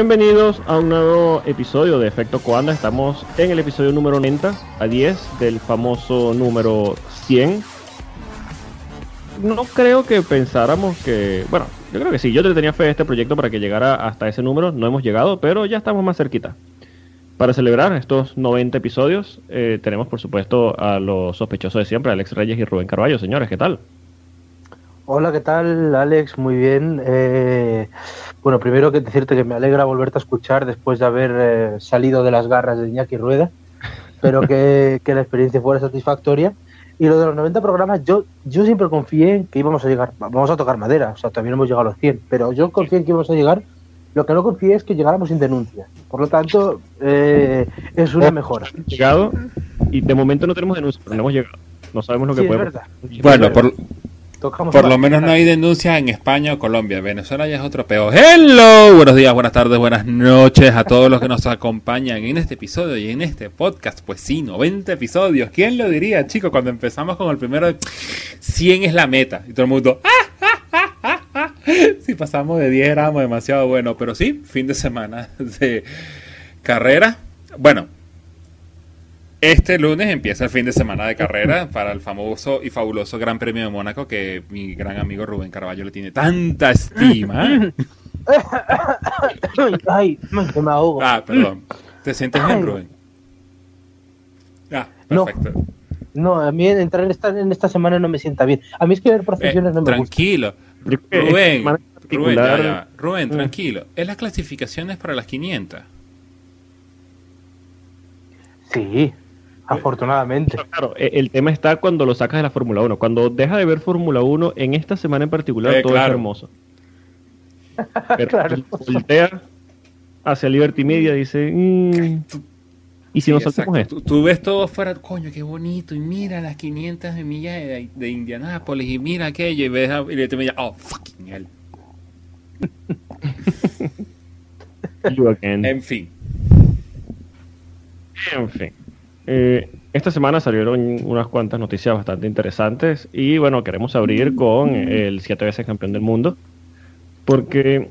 Bienvenidos a un nuevo episodio de Efecto Coanda. Estamos en el episodio número 90 a 10 del famoso número 100. No creo que pensáramos que. Bueno, yo creo que sí. Yo te tenía fe a este proyecto para que llegara hasta ese número. No hemos llegado, pero ya estamos más cerquita. Para celebrar estos 90 episodios, eh, tenemos por supuesto a los sospechosos de siempre, Alex Reyes y Rubén Carballo. Señores, ¿qué tal? Hola, ¿qué tal, Alex? Muy bien. Eh, bueno, primero que decirte que me alegra volverte a escuchar después de haber eh, salido de las garras de Iñaki Rueda. Espero que, que, la experiencia fuera satisfactoria. Y lo de los 90 programas, yo, yo siempre confié en que íbamos a llegar, vamos a tocar madera, o sea, no hemos llegado a los 100, pero yo confié en que íbamos a llegar. Lo que no confié es que llegáramos sin denuncia. Por lo tanto, eh, es una mejora. Llegado y de momento no tenemos denuncia, pero no hemos llegado. No sabemos lo que sí, puede. Bueno, por, por lo menos no hay denuncias en España o Colombia. Venezuela ya es otro peor. Hello, buenos días, buenas tardes, buenas noches a todos los que nos acompañan en este episodio y en este podcast. Pues sí, 90 episodios. ¿Quién lo diría, chicos? Cuando empezamos con el primero, 100 es la meta. Y todo el mundo, ¡ah! Si pasamos de 10 éramos demasiado bueno. Pero sí, fin de semana de carrera. Bueno, este lunes empieza el fin de semana de carrera para el famoso y fabuloso Gran Premio de Mónaco que mi gran amigo Rubén Carballo le tiene tanta estima. Ay, me ahogo. Ah, perdón. ¿Te sientes bien, Rubén? Ah, perfecto. No, no, a mí entrar en esta, en esta semana no me sienta bien. A mí es que ver procesiones eh, no me tranquilo. gusta. Tranquilo. Rubén, Rubén, ya, ya. Rubén, tranquilo. Es las clasificaciones para las 500. Sí, Afortunadamente. Claro, e, el tema está cuando lo sacas de la Fórmula 1. Cuando deja de ver Fórmula 1, en esta semana en particular, Eh, todo claro. es hermoso. Pero Claro. voltea hacia Liberty Media dice: "Mm, ¿Y si Sí, nos saltamos esto? Tú, tú ves todo fuera, coño, qué bonito, y mira las 500 de millas de, de Indianápolis, y mira aquello, y ves a, y le te mira, oh, fucking hell. You again". En fin. En fin. Eh, esta semana salieron unas cuantas noticias bastante interesantes y bueno, queremos abrir con el siete veces campeón del mundo porque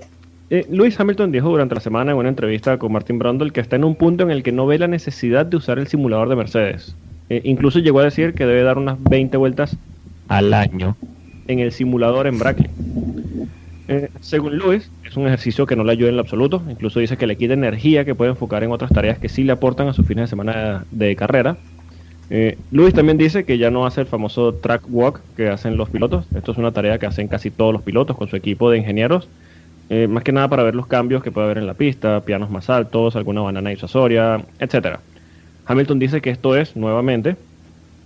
eh, Lewis Hamilton dijo durante la semana en una entrevista con Martin Brundle que está en un punto en el que no ve la necesidad de usar el simulador de Mercedes. Eh, incluso llegó a decir que debe dar unas 20 vueltas al año en el simulador en Brackley. Eh, según Lewis, es un ejercicio que no le ayuda en lo absoluto. Incluso dice que le quita energía que puede enfocar en otras tareas que sí le aportan a sus fines de semana de, carrera. Eh, Lewis también dice que ya no hace el famoso track walk que hacen los pilotos. Esto es una tarea que hacen casi todos los pilotos con su equipo de ingenieros. Eh, más que nada para ver los cambios que puede haber en la pista, pianos más altos, alguna banana disuasoria, etcétera. Hamilton dice que esto es, nuevamente,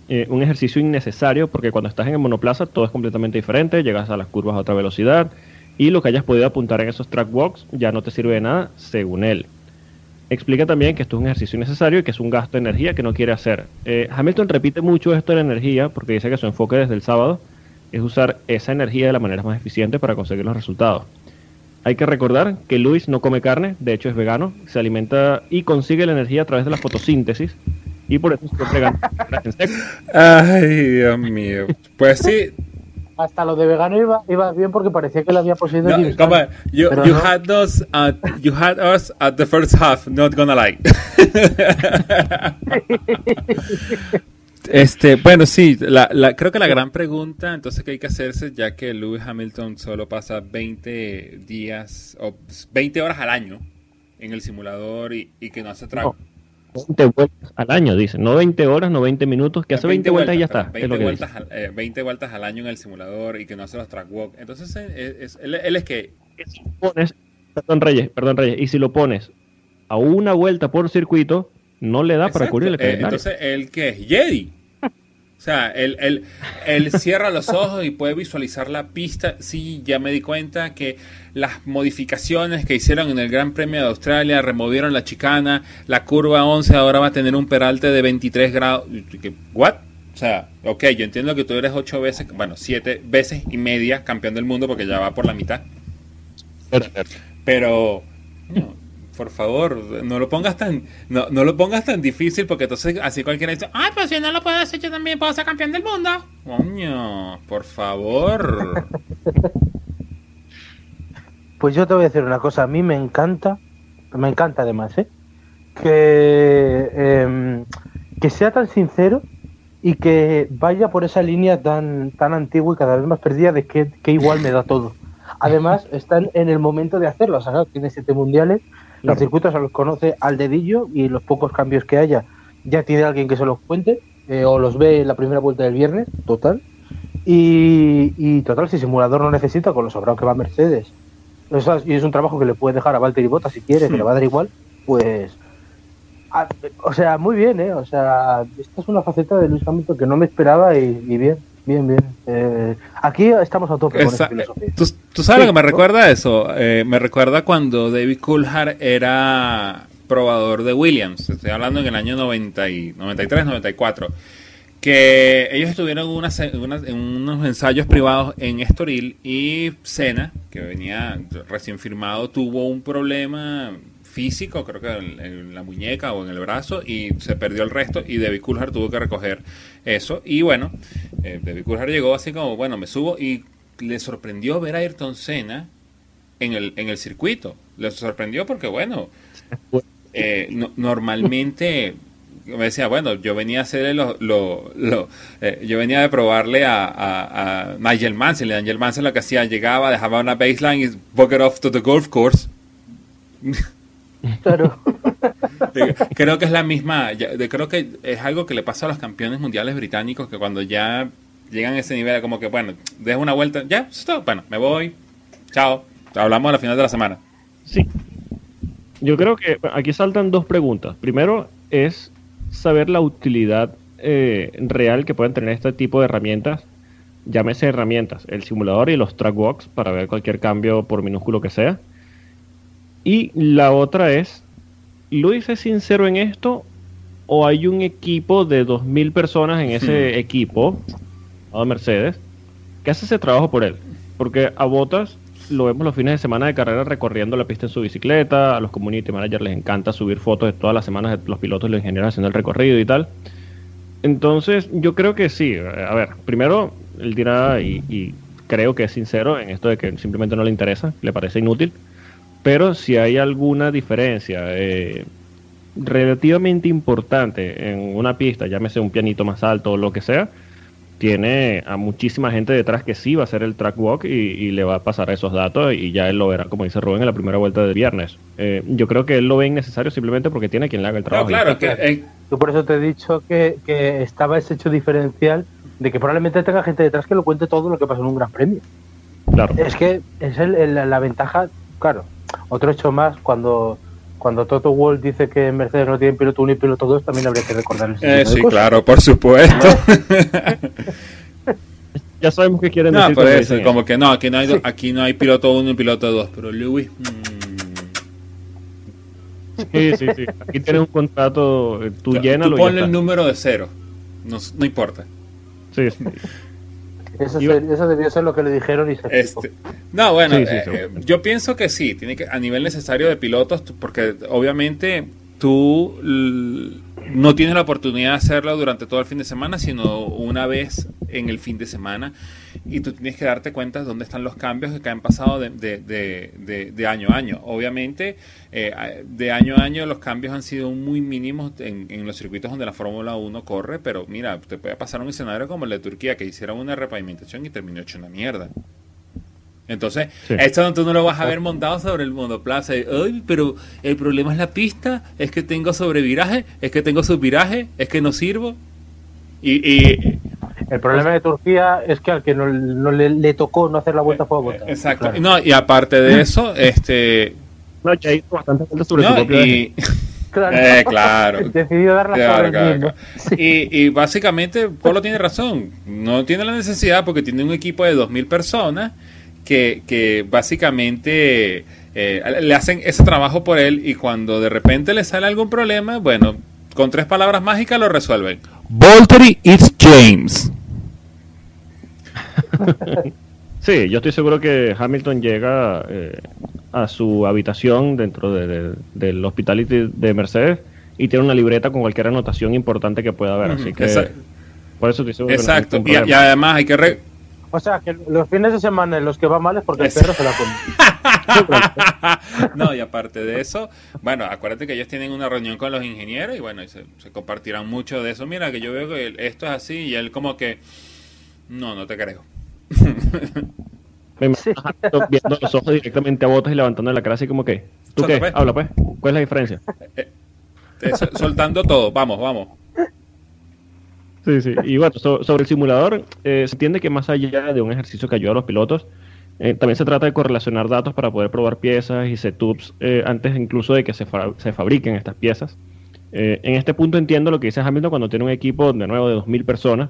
eh, un ejercicio innecesario porque cuando estás en el monoplaza todo es completamente diferente, llegas a las curvas a otra velocidad y lo que hayas podido apuntar en esos track walks ya no te sirve de nada, según él. Explica también que esto es un ejercicio innecesario y que es un gasto de energía que no quiere hacer. Eh, Hamilton repite mucho esto de la energía porque dice que su enfoque desde el sábado es usar esa energía de la manera más eficiente para conseguir los resultados. Hay que recordar que Luis no come carne, de hecho es vegano, se alimenta y consigue la energía a través de la fotosíntesis y por eso siempre gana en seco. Ay, Dios mío. Pues sí, Hasta lo de vegano iba, iba bien porque parecía que le había poseído no, James come on. You, Pero you no. had us at you had us at the first half, not gonna lie. Este, bueno, sí, la, la- creo que la gran pregunta entonces que hay que hacerse, ya que Lewis Hamilton solo pasa 20 días o 20 horas al año en el simulador y, y que no hace track. No, 20 vueltas al año, dice. No 20 horas, no 20 minutos, que hace 20, vueltas y ya está. perdón, es 20, lo que vueltas al, eh, 20 vueltas al año en el simulador y que no hace los track walk. Entonces, eh, es- él, él es que. Si pones, perdón Reyes, perdón Reyes, y si lo pones a una vuelta por circuito, no le da para Exacto. cubrir el Eh, calendario. entonces, él que es Jedi. O sea, él, él, él cierra los ojos y puede visualizar la pista. Sí, ya me di cuenta que las modificaciones que hicieron en el Gran Premio de Australia removieron la chicana. La curva 11 ahora va a tener un peralte de 23 grados. ¿What? O sea, ok, yo entiendo que tú eres ocho veces, bueno, siete veces y media campeón del mundo porque ya va por la mitad. Pero, no, por favor, no lo pongas tan, no, no lo pongas tan difícil porque entonces así cualquiera dice, ay, pues si no lo puedo hacer, yo también puedo ser campeón del mundo. Coño, por favor. Pues yo te voy a decir una cosa, a mí me encanta me encanta además, ¿eh? que, em, que sea tan sincero y que vaya por esa línea tan, tan antigua y cada vez más perdida de que, igual me da todo. Además, están en el momento de hacerlo. O sea, tiene siete mundiales, los circuitos se los conoce al dedillo y los pocos cambios que haya ya tiene alguien que se los cuente eh, o los ve en la primera vuelta del viernes, total. Y, total, si simulador no necesita, con lo sobrado que va Mercedes, y es un trabajo que le puede dejar a Valtteri Bottas si quiere, que le va a dar igual, pues o sea, muy bien, ¿eh? O sea, esta es una faceta de Luis Hamilton que no me esperaba y, bien, bien, bien. Eh, aquí estamos a tope con esta filosofía. ¿Tú, sabes lo que me recuerda eso? Eh, me recuerda cuando David Coulthard era probador de Williams. Estoy hablando en el año 90 y, 93, 94 que ellos estuvieron en unos ensayos privados en Estoril y Senna, que venía recién firmado, tuvo un problema físico, creo que en, la muñeca o en el brazo, y se perdió el resto, y David Coulthard tuvo que recoger eso. Y bueno, eh, David Coulthard llegó así como, bueno, me subo, y le sorprendió ver a Ayrton Senna en el, en el circuito. Le sorprendió porque, bueno, eh, normalmente me decía, bueno, yo venía a hacer lo, lo, eh, yo venía de probarle a, a, Nigel Mansell, y Nigel Mansell lo que hacía, llegaba, dejaba una baseline y bucket off to the golf course. Claro. creo que es la misma, creo que es algo que le pasa a los campeones mundiales británicos que cuando ya llegan a ese nivel, como que, bueno, dejo una vuelta, ya, bueno, me voy, chao, hablamos a la final de la semana. Sí. Yo creo que aquí saltan dos preguntas. Primero es saber la utilidad eh, real que pueden tener este tipo de herramientas, llámese herramientas, el simulador y los track walks para ver cualquier cambio por minúsculo que sea y la otra es, ¿Luis es sincero en esto o hay un equipo de 2.000 personas en ese hmm. equipo, a Mercedes, que hace ese trabajo por él? Porque a Botas lo vemos los fines de semana de carrera recorriendo la pista en su bicicleta, a los community managers les encanta subir fotos de todas las semanas de los pilotos y los ingenieros haciendo el recorrido y tal. Entonces, yo creo que sí. A ver, primero, él dirá, y, y creo que es sincero en esto de que simplemente no le interesa, le parece inútil. Pero si hay alguna diferencia eh, relativamente importante en una pista, llámese un pianito más alto o lo que sea, tiene a muchísima gente detrás que sí va a hacer el track walk y, le va a pasar esos datos y ya él lo verá, como dice Rubén, en la primera vuelta de viernes. Eh, yo creo que él lo ve innecesario simplemente porque tiene quien le haga el trabajo. claro, que, eh, por eso te he dicho que, estaba ese hecho diferencial de que probablemente tenga gente detrás que lo cuente todo lo que pasa en un gran premio. Claro. Es que es la ventaja, claro, otro hecho más, cuando cuando Toto Wolff dice que Mercedes no tiene piloto 1 y piloto 2, también habría que recordar eh, Sí, claro, por supuesto. ya sabemos que quieren decir. No, eso, como que no, aquí no hay, aquí no hay piloto 1 y piloto 2, pero Lewis... Mm. Sí, sí, sí. Aquí tienes un contrato, eh, tú llenas. Tú ponle el número de cero, no, no importa. Sí, sí. Eso, debió ser lo que le dijeron y se este, No, bueno, eh, yo pienso que sí, tiene que a nivel necesario de pilotos, porque obviamente tú no tienes la oportunidad de hacerlo durante todo el fin de semana, sino una vez en el fin de semana. Y tú tienes que darte cuenta de dónde están los cambios que han pasado de, de, año a año. Obviamente, eh, de año a año los cambios han sido muy mínimos en, en los circuitos donde la Fórmula 1 corre, pero mira, te puede pasar un escenario como el de Turquía, que hicieron una repavimentación y terminó hecho una mierda. Entonces, esto tú no lo vas a ver montado sobre el monoplaza. Ay, pero el problema es la pista, es que tengo sobreviraje, es que tengo subviraje, es que no sirvo. Y, el problema de Turquía es que al que no, le, tocó no hacer la vuelta fue a votar. Exacto. No, y aparte de eso, este. No, ya hizo bastante sobre su propio y, Claro. Eh, claro. Decidió dar la claro, Y, y, básicamente Polo tiene razón. No tiene la necesidad porque tiene un equipo de 2.000 personas que, básicamente eh, le hacen ese trabajo por él y cuando de repente le sale algún problema, bueno, con tres palabras mágicas lo resuelven. Volteri it's James. sí, yo estoy seguro que Hamilton llega eh, a su habitación dentro del hospitality de Mercedes y tiene una libreta con cualquier anotación importante que pueda haber. Así que por eso estoy seguro Exacto. y, además hay que o sea, que los fines de semana en los que va mal es porque el perro se la come. no, y aparte de eso, bueno, acuérdate que ellos tienen una reunión con los ingenieros y bueno, se, compartirán mucho de eso. Mira, que yo veo que esto es así y él como que, no, no te creo. Me viendo los ojos directamente a botas y levantando la cara así como que, ¿tú qué? Pues. Habla pues, ¿cuál es la diferencia? Eh, eh, soltando todo, vamos, vamos. Sí, sí. Y bueno, sobre el simulador, eh, se entiende que más allá de un ejercicio que ayuda a los pilotos, eh, también se trata de correlacionar datos para poder probar piezas y setups eh, antes incluso de que se, se fabriquen estas piezas. en este punto entiendo lo que dice Hamilton cuando tiene un equipo de nuevo de 2.000 personas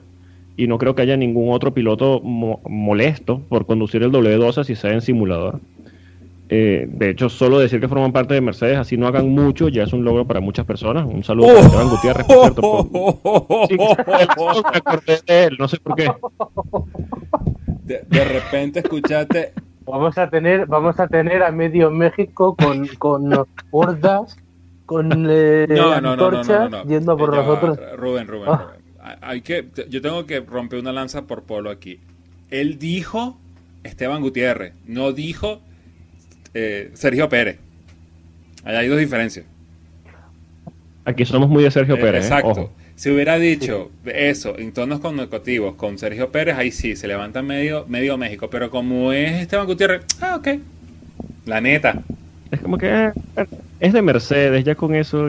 y no creo que haya ningún otro piloto molesto por conducir el W12 si sea en simulador. Eh, de hecho, solo decir que forman parte de Mercedes, así no hagan mucho, ya es un logro para muchas personas. Un saludo a Esteban Gutiérrez, por cierto. no sé por qué. De, repente escuchaste. Vamos a tener, vamos a tener a medio México con, con hordas, con eh, no, no, no, yendo por nosotros. Rubén, Rubén, ah. Rubén. Hay que, yo tengo que romper una lanza por Polo aquí. Él dijo Esteban Gutiérrez, no dijo eh, Sergio Pérez. Hay dos diferencias. Aquí somos muy de Sergio eh, Pérez. ¿eh? Exacto. Si hubiera dicho eso en tonos connotativos con Sergio Pérez, ahí sí, se levanta medio, medio México. Pero como es Esteban Gutiérrez, ah, ok. La neta. Es como que es de Mercedes, ya con eso.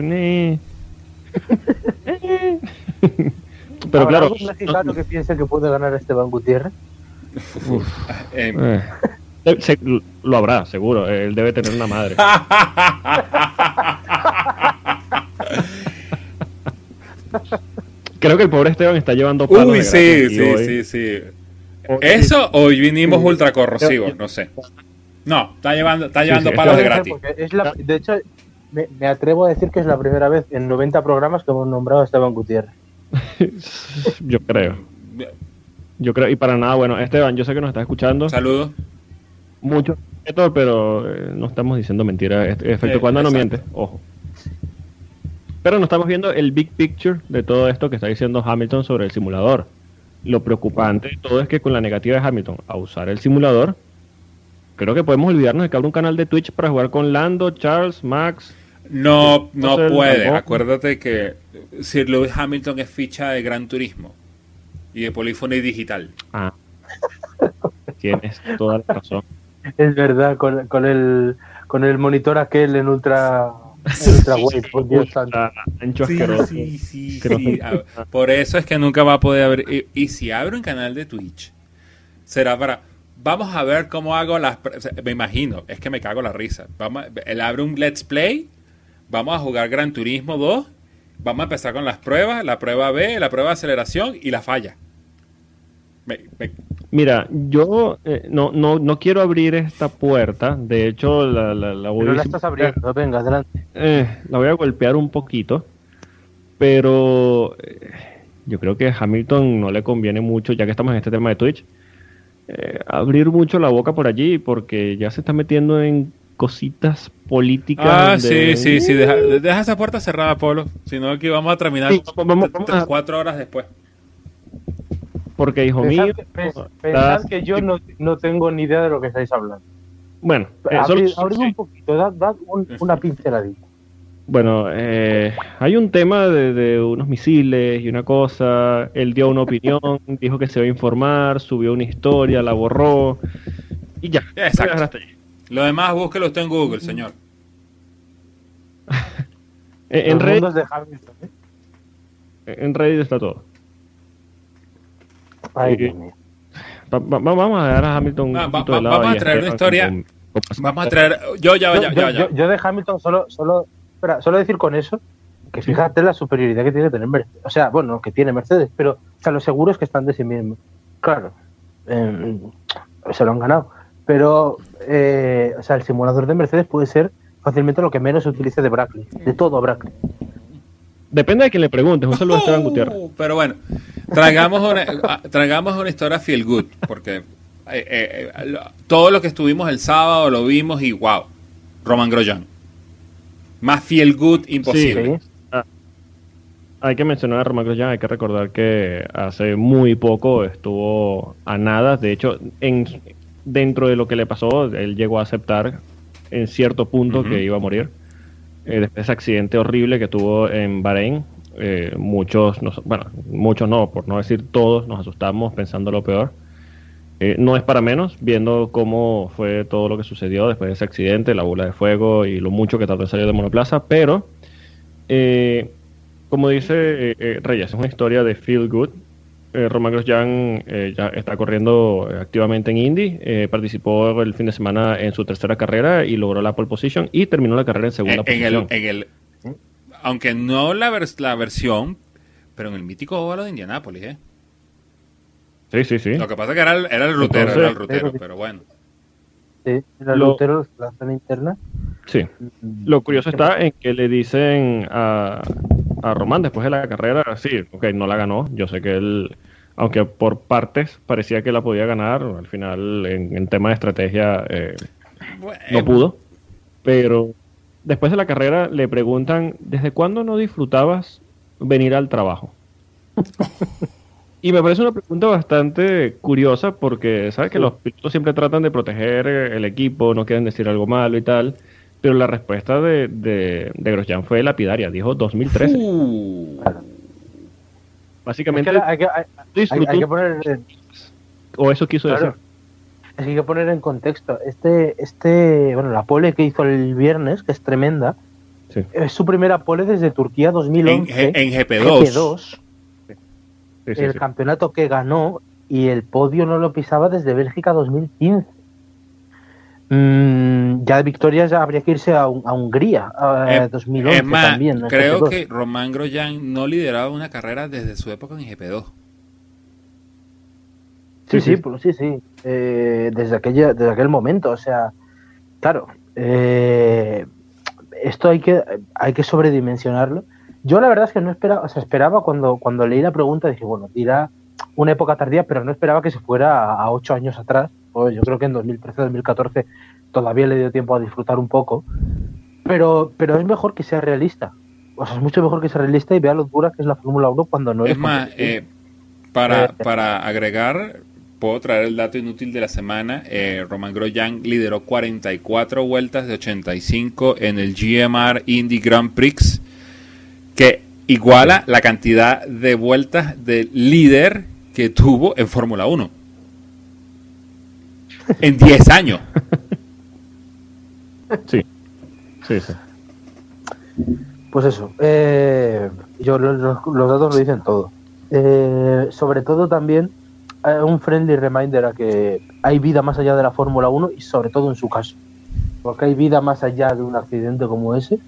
Pero claro. ¿Algún mexicano que piense que puede ganar Esteban Gutiérrez? Uf, lo habrá, seguro. Él debe tener una madre. Creo que el pobre Esteban está llevando palos Uy, sí, sí, sí, sí. Eso hoy vinimos ultra corrosivos, no sé. No, está llevando, está llevando palos de gratis. de hecho, me, me, atrevo a decir que es la primera vez en 90 programas que hemos nombrado a Esteban Gutiérrez. yo creo. Yo creo, y para nada, bueno, Esteban, yo sé que nos estás escuchando. Saludos mucho pero eh, no estamos diciendo mentiras. Efecto cuando no miente, ojo. Pero no estamos viendo el big picture de todo esto que está diciendo Hamilton sobre el simulador. Lo preocupante de todo es que con la negativa de Hamilton a usar el simulador, creo que podemos olvidarnos de que abre un canal de Twitch para jugar con Lando, Charles, Max. No, no puede. Acuérdate que Sir Lewis Hamilton es ficha de Gran Turismo y de polifonía digital. Ah. Tienes toda la razón. Es verdad, con, con, el, con el monitor aquel en ultra, ultra por Dios santo. Sí, sí, sí, Por eso es que nunca va a poder abrir. Y, si abre un canal de Twitch, será para. Vamos a ver cómo hago las. Me imagino, es que me cago la risa. Vamos, él abre un Let's Play. Vamos a jugar Gran Turismo 2. Vamos a empezar con las pruebas, la prueba B, la prueba de aceleración y la falla. Mira, yo eh, no, no, no quiero abrir esta puerta. De hecho, la, la, voy la estás abriendo, venga, adelante. Eh, la voy a golpear un poquito. Pero eh, yo creo que a Hamilton no le conviene mucho, ya que estamos en este tema de Twitch, abrir mucho la boca por allí, porque ya se está metiendo en cositas políticas. Ah, sí, sí, sí. Deja, esa puerta cerrada, Polo. Si no, aquí vamos a terminar cuatro horas después. Porque, hijo mío. pensad que yo no, no, tengo ni idea de lo que estáis hablando. Bueno, eh, abrid, un poquito, dad, una pinceladita. Bueno, eh, hay un tema de, de, unos misiles y una cosa. Él dio una opinión, dijo que se iba a informar, subió una historia, la borró y ya. Exacto. Lo demás búsquelo usted en Google, señor. en, Reddit, ¿eh? en Reddit está todo vamos a dar a Hamilton. Vamos a traer una historia. vamos a traer. Yo, ya, ya, ya, yo, yo, de Hamilton solo, solo, espera, solo decir con eso que fíjate la superioridad que tiene que tener Mercedes. O sea, bueno, que tiene Mercedes, pero o sea, los seguros que están de sí mismo. Claro, eh, se lo han ganado. Pero, eh, o sea, el simulador de Mercedes puede ser fácilmente lo que menos se utilice de Brackley, de todo Brackley. Depende de quien le pregunte. Un saludo a Esteban Gutiérrez. Pero bueno, traigamos una, traigamos una historia feel good, porque eh, eh, todo lo que estuvimos el sábado lo vimos y wow, Roman Grosjean. Más feel good imposible. Ah, hay que mencionar a Roman Grosjean, hay que recordar que hace muy poco estuvo a nada. De hecho, en, dentro de lo que le pasó, él llegó a aceptar en cierto punto que iba a morir. Eh, después de ese accidente horrible que tuvo en Bahrein, eh, muchos, bueno, muchos no, por no decir todos, nos asustamos pensando lo peor. Eh, no es para menos, viendo cómo fue todo lo que sucedió después de ese accidente, la bola de fuego y lo mucho que tardó en salir de monoplaza, pero como dice Reyes, es una historia de feel good, eh, Román Grosjean eh, ya está corriendo activamente en Indy, eh, participó el fin de semana en su tercera carrera y logró la pole position y terminó la carrera en segunda posición. aunque no la, la versión, pero en el mítico óvalo de Indianápolis, ¿eh? Sí, sí, sí. Lo que pasa es que era el, era el rutero, era el rutero, pero bueno. Sí, era el rutero, la zona interna. Sí. Mm. Lo curioso está en que le dicen a, a Román después de la carrera, sí, ok, no la ganó. Yo sé que él, aunque por partes parecía que la podía ganar, al final en, tema de estrategia eh, no pudo. Pero después de la carrera le preguntan, ¿desde cuándo no disfrutabas venir al trabajo? y me parece una pregunta bastante curiosa porque, ¿sabes? Que los pilotos siempre tratan de proteger el equipo, no quieren decir algo malo y tal. Pero la respuesta de, de, Grosjean fue lapidaria, dijo 2013. Uh. Básicamente, hay que, poner... O eso quiso decir. Es que hay que poner en contexto. Este, este, bueno, la pole que hizo el viernes, que es tremenda, es su primera pole desde Turquía 2011. En, GP2. el campeonato que ganó y el podio no lo pisaba desde Bélgica 2015. Mm, ya de victorias habría que irse a, Hungría, a 2011 también. creo que Román Grosjean no lideraba una carrera desde su época en GP2. Sí, sí, pues, sí, sí. Eh, desde, aquella, desde aquel momento, o sea, claro, eh, esto hay que, hay que sobredimensionarlo. Yo la verdad es que no esperaba, o sea, esperaba cuando, cuando leí la pregunta, dije, bueno, dirá una época tardía, pero no esperaba que se fuera a ocho años atrás yo creo que en 2013-2014 todavía le dio tiempo a disfrutar un poco, pero, pero es mejor que sea realista. O sea, es mucho mejor que sea realista y vea lo dura que es la Fórmula 1 cuando no es. Es más, eh, para, eh, para agregar, puedo traer el dato inútil de la semana. Eh, Roman Grosjean lideró 44 vueltas de 85 en el GMR Indy Grand Prix, que iguala la cantidad de vueltas de líder que tuvo en Fórmula 1 en 10 años. Sí, sí, sí. Pues eso, eh, yo, los, datos lo dicen todo. Eh, sobre todo también eh, un friendly reminder a que hay vida más allá de la Fórmula 1 y sobre todo en su caso. Porque hay vida más allá de un accidente como ese.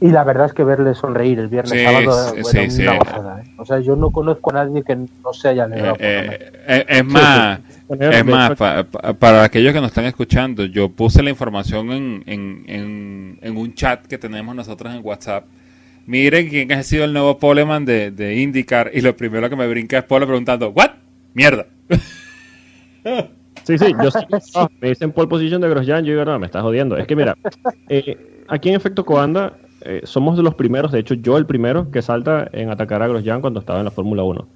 Y la verdad es que verle sonreír el viernes sábado sí, una ¿eh? O sea, yo no conozco a nadie que no se haya alegrado. es más, es más, para aquellos que nos están escuchando, yo puse la información en, un chat que tenemos nosotros en WhatsApp. Miren quién ha sido el nuevo poleman de, de IndyCar y lo primero que me brinca es Pole preguntando, ¿what? Mierda. Sí, sí, yo sí, me dicen pole position de Grosjean, yo digo, no, me estás jodiendo. Es que mira, eh, aquí en Efecto Coanda eh, somos de los primeros, de hecho yo el primero que salta en atacar a Grosjean cuando estaba en la Fórmula 1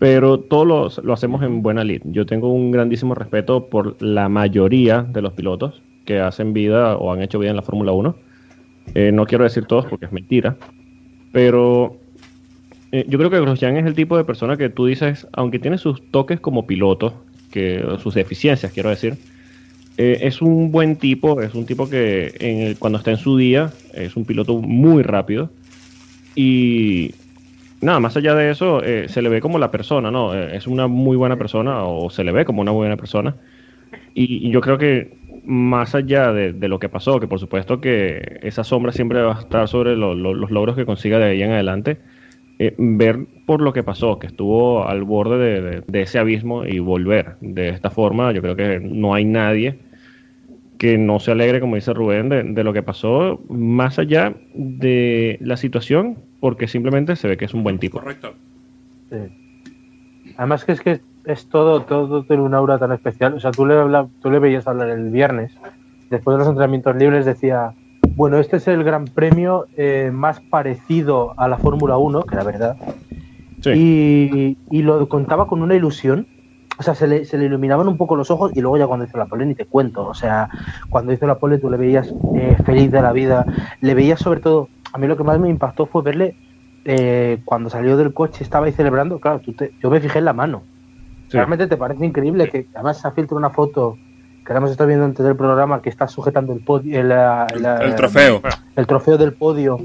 pero todo lo, hacemos en buena lid. Yo tengo un grandísimo respeto por la mayoría de los pilotos que hacen vida o han hecho vida en la Fórmula 1. Eh, no quiero decir todos porque es mentira, pero eh, yo creo que Grosjean es el tipo de persona que tú dices, aunque tiene sus toques como piloto, que sus deficiencias, quiero decir, eh, es un buen tipo, es un tipo que cuando está en su día es un piloto muy rápido y nada, más allá de eso, eh, se le ve como la persona, ¿no? Eh, es una muy buena persona o se le ve como una buena persona. Y, yo creo que más allá de, lo que pasó, que por supuesto que esa sombra siempre va a estar sobre los logros que consiga de ahí en adelante, eh, ver por lo que pasó, que estuvo al borde de, ese abismo y volver de esta forma, yo creo que no hay nadie que no se alegre, como dice Rubén, de lo que pasó, más allá de la situación porque simplemente se ve que es un buen tipo. Correcto. Además que es que es todo, todo tiene un aura tan especial. O sea, tú le, tú le veías hablar el viernes, después de los entrenamientos libres, decía, bueno, este es el gran premio eh, más parecido a la Fórmula 1, que la verdad. Y, y, lo contaba con una ilusión. o sea, se le, se le, iluminaban un poco los ojos y luego ya cuando hizo la pole ni te cuento, o sea, cuando hizo la pole tú le veías eh, feliz de la vida, le veías sobre todo, a mí lo que más me impactó fue verle eh, cuando salió del coche, estaba ahí celebrando, claro, tú te, yo me fijé en la mano. Realmente te parece increíble que además se ha filtrado una foto que hemos estado viendo antes del programa que está sujetando el, podio, el, el, trofeo. El trofeo del podio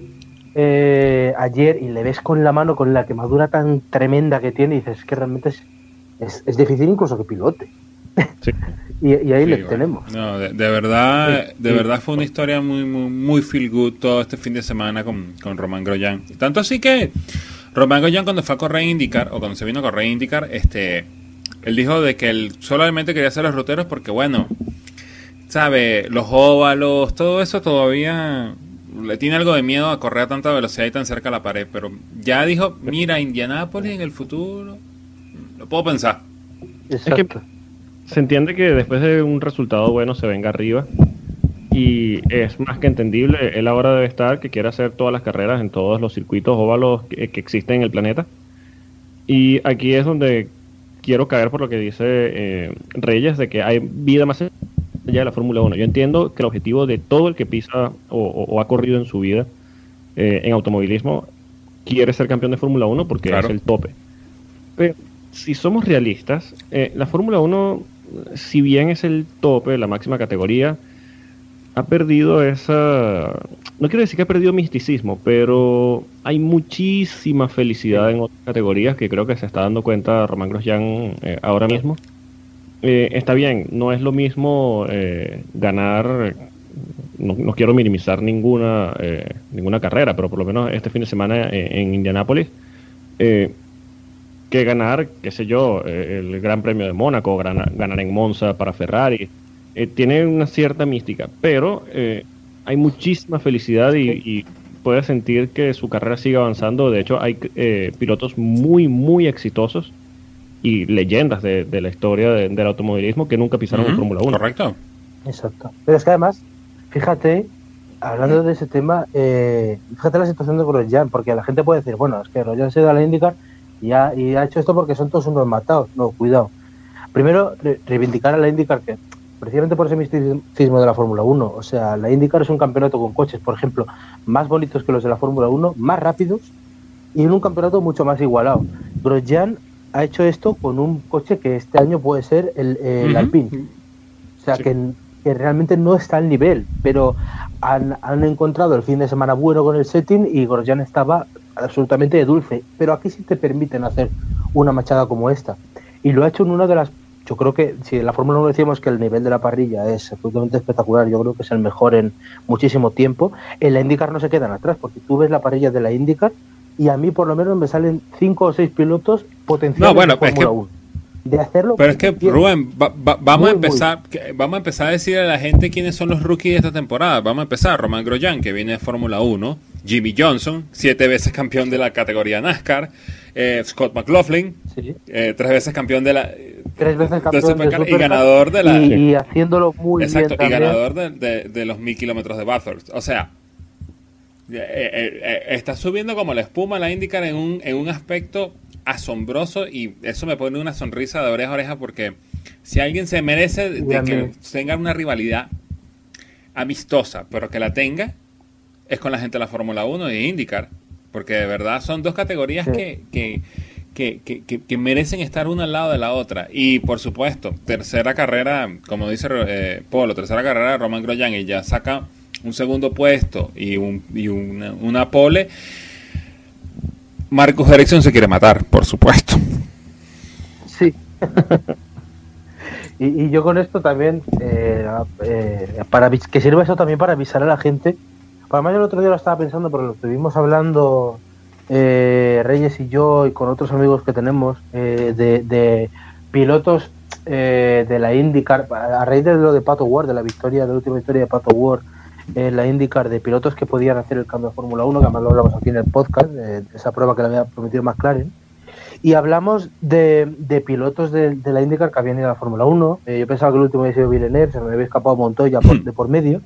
eh, ayer y le ves con la mano, con la quemadura tan tremenda que tiene y dices que realmente es, es, difícil incluso que pilote. y, ahí le tenemos. No, de, verdad, de verdad fue una historia muy, muy, muy feel good todo este fin de semana con, con Román Groyan. Tanto así que Román Groyan cuando fue a correr indicar, o cuando se vino a correr indicar, este, él dijo de que él solamente quería hacer los ruteros porque, bueno, sabe, los óvalos, todo eso todavía le tiene algo de miedo a correr a tanta velocidad y tan cerca a la pared, pero ya dijo, mira, Indianápolis en el futuro, lo puedo pensar. Es que se entiende que después de un resultado bueno se venga arriba y es más que entendible, él ahora debe estar que quiere hacer todas las carreras en todos los circuitos óvalos que, existen en el planeta. Y aquí es donde quiero caer por lo que dice eh, Reyes, de que hay vida más ya de la Fórmula 1. Yo entiendo que el objetivo de todo el que pisa o, ha corrido en su vida eh, en automovilismo quiere ser campeón de Fórmula 1 porque es el tope. Pero si somos realistas, eh, la Fórmula 1, si bien es el tope, la máxima categoría, ha perdido esa... No quiero decir que ha perdido misticismo, pero hay muchísima felicidad en otras categorías que creo que se está dando cuenta Román Grosjean eh, ahora mismo. Eh, está bien, no es lo mismo eh, ganar, no, quiero minimizar ninguna, eh, ninguna carrera, pero por lo menos este fin de semana en Indianápolis, que ganar, qué sé yo, el Gran Premio de Mónaco, ganar en Monza para Ferrari. Tiene una cierta mística, pero hay muchísima felicidad y, y puede sentir que su carrera sigue avanzando. De hecho, hay pilotos muy, muy exitosos y leyendas de, la historia del automovilismo que nunca pisaron en Fórmula 1. Correcto. Exacto. Pero es que además, fíjate, hablando de ese tema, eh, fíjate la situación de Grosjean, porque la gente puede decir, bueno, es que Grosjean se da a la IndyCar y ha, y ha hecho esto porque son todos unos matados. No, cuidado. Primero, reivindicar a la IndyCar que precisamente por ese misticismo de la Fórmula 1. O sea, la IndyCar es un campeonato con coches, por ejemplo, más bonitos que los de la Fórmula 1, más rápidos y en un campeonato mucho más igualado. Grosjean ha hecho esto con un coche que este año puede ser el, Alpine. O sea, que, realmente no está al nivel, pero han, encontrado el fin de semana bueno con el setting y Grosjean estaba absolutamente de dulce. Pero aquí sí te permiten hacer una machada como esta. Y lo ha hecho en una de las yo creo que si en la Fórmula 1 decíamos que el nivel de la parrilla es absolutamente espectacular, yo creo que es el mejor en muchísimo tiempo, en la IndyCar no se quedan atrás, porque tú ves la parrilla de la IndyCar y a mí por lo menos me salen cinco o seis pilotos potenciales no, bueno, de Fórmula 1. De hacerlo. Pero es que, Rubén, vamos, a empezar, vamos a empezar a decir a la gente quiénes son los rookies de esta temporada. Vamos a empezar. Román Grosjean, que viene de Fórmula 1. Jimmy Johnson, siete veces campeón de la categoría NASCAR. Eh, Scott McLaughlin, eh, tres veces campeón de la. Tres veces campeón de y ganador de la. Y, haciéndolo muy exacto, y ganador de, de los mil kilómetros de Bathurst. O sea, eh, eh, eh, está subiendo como la espuma la IndyCar en un, en un aspecto asombroso y eso me pone una sonrisa de oreja a oreja porque si alguien se merece de que tenga una rivalidad amistosa, pero que la tenga, es con la gente de la Fórmula 1 y IndyCar. Porque de verdad son dos categorías que, que, que, que, merecen estar una al lado de la otra. Y por supuesto, tercera carrera, como dice eh, Polo, tercera carrera Roman Grosjean y ya saca un segundo puesto y, un, y una, pole, Marcus Ericsson se quiere matar, por supuesto. Sí. y, yo con esto también, eh, eh, para que sirva eso también para avisar a la gente. Además, el otro día lo estaba pensando, porque lo estuvimos hablando eh, Reyes y yo y con otros amigos que tenemos de, de, pilotos de la IndyCar, a raíz de lo de Pato Ward, de la victoria, de la última victoria de Pato Ward en la IndyCar de pilotos que podían hacer el cambio de Fórmula 1, que además lo hablamos aquí en el podcast, esa prueba que le había prometido McLaren. Y hablamos de, pilotos de, la IndyCar que habían ido a la Fórmula 1. Eh, yo pensaba que el último había sido Villeneuve, se me había escapado Montoya por, de por medio.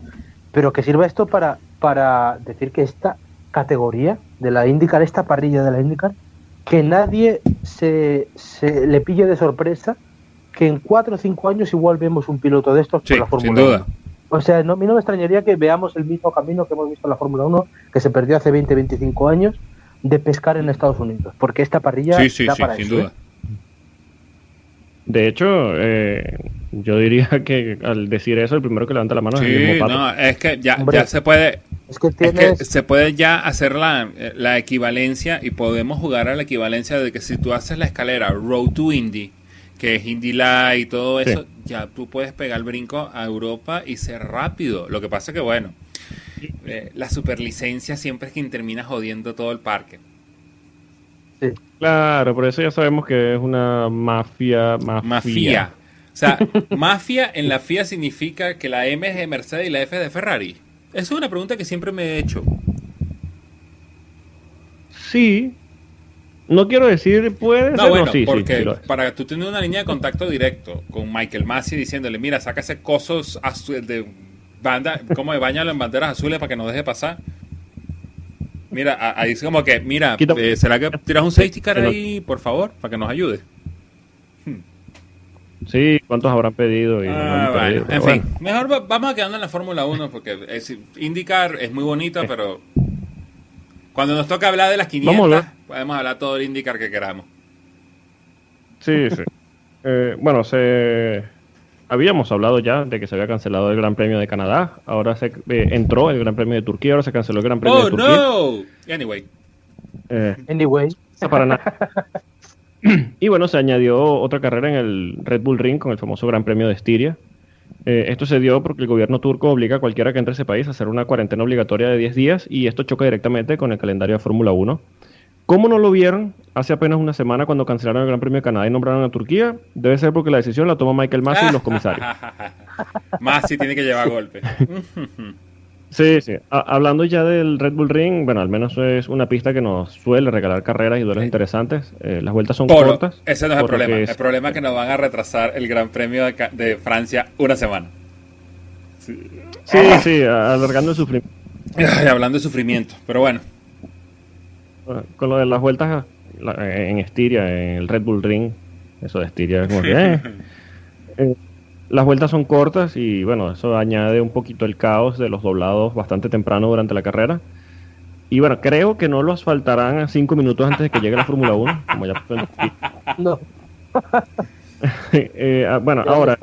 Pero que sirva esto para, para decir que esta categoría de la IndyCar, esta parrilla de la IndyCar, que nadie se, se le pille de sorpresa que en cuatro o cinco años igual vemos un piloto de estos por la Fórmula sin duda. O sea, no, a mí no me extrañaría que veamos el mismo camino que hemos visto en la Fórmula 1, que se perdió hace 20, 25 años, de pescar en Estados Unidos, porque esta parrilla sí, sí, sí, sin duda. ¿eh? De hecho, eh, yo diría que al decir eso, el primero que levanta la mano es el mismo No, es que ya, ya se puede. Es que, se puede ya hacer la, la, equivalencia y podemos jugar a la equivalencia de que si tú haces la escalera Road to Indy, que es Indy Light y todo eso, ya tú puedes pegar el brinco a Europa y ser rápido. Lo que pasa que, bueno, eh, la superlicencia siempre es quien termina jodiendo todo el parque. Claro, por eso ya sabemos que es una mafia. Mafia. O sea, mafia en la FIA significa que la M es de Mercedes y la F es de Ferrari. Esa es una pregunta que siempre me he hecho. Sí. No quiero decir puede no, bueno, porque para tú tener una línea de contacto directo con Michael Massey diciéndole, mira, saca ese cosos de banda, como de bañalo en banderas azules para que nos deje pasar Mira, ahí es como que, mira, eh, ¿será que tiras un safety car ahí, por favor, para que nos ayude? Sí, ¿cuántos habrán pedido? Ah, en fin, mejor vamos a quedando en la Fórmula 1 porque es, IndyCar es muy bonito, pero cuando nos toca hablar de las 500, podemos hablar todo el IndyCar que queramos. Sí, sí. Eh, bueno, se habíamos hablado ya de que se había cancelado el Gran Premio de Canadá, ahora se eh, entró el Gran Premio de Turquía, ahora se canceló el Gran Premio de oh, Turquía. Oh, no! Anyway. Eh, anyway. Para nada. y bueno, se añadió otra carrera en el Red Bull Ring con el famoso Gran Premio de Estiria. Eh, esto se dio porque el gobierno turco obliga a cualquiera que entre a ese país a hacer una cuarentena obligatoria de 10 días y esto choca directamente con el calendario de Fórmula 1. ¿Cómo no lo vieron hace apenas una semana cuando cancelaron el Gran Premio de Canadá y nombraron a Turquía? Debe ser porque la decisión la tomó Michael Massey y los comisarios. Massey tiene que llevar golpe. sí, sí. hablando ya del Red Bull Ring, bueno, al menos es una pista que nos suele regalar carreras y duelos interesantes. Eh, las vueltas son cortas. Ese no es el problema. El problema es que nos van a retrasar el Gran Premio de, Francia una semana. Sí, sí, alargando el sufrimiento. hablando de sufrimiento, pero bueno con lo de las vueltas en Estiria, en el Red Bull Ring, eso de Estiria como eh, eh, las vueltas son cortas y bueno, eso añade un poquito el caos de los doblados bastante temprano durante la carrera. Y bueno, creo que no lo asfaltarán a cinco minutos antes de que llegue la Fórmula 1, como ya No. Eh, ah, bueno, ahora...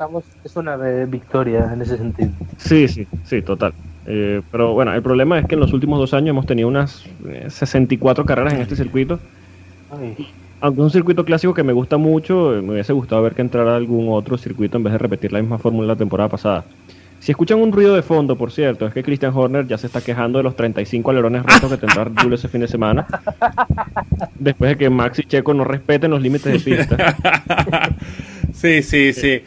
es una victoria en ese sentido. Sí, sí, sí, total. Eh, pero bueno, el problema es que en los últimos dos años hemos tenido unas 64 eh, carreras en este circuito. Aunque un circuito clásico que me gusta mucho, eh, me hubiese gustado ver que entrara algún otro circuito en vez de repetir la misma fórmula la temporada pasada. Si escuchan un ruido de fondo, por cierto, es que Christian Horner ya se está quejando de los 35 alerones rotos que tendrá Red ese fin de semana. Después de que Max y Checo no respeten los límites de pista. Sí, sí, sí.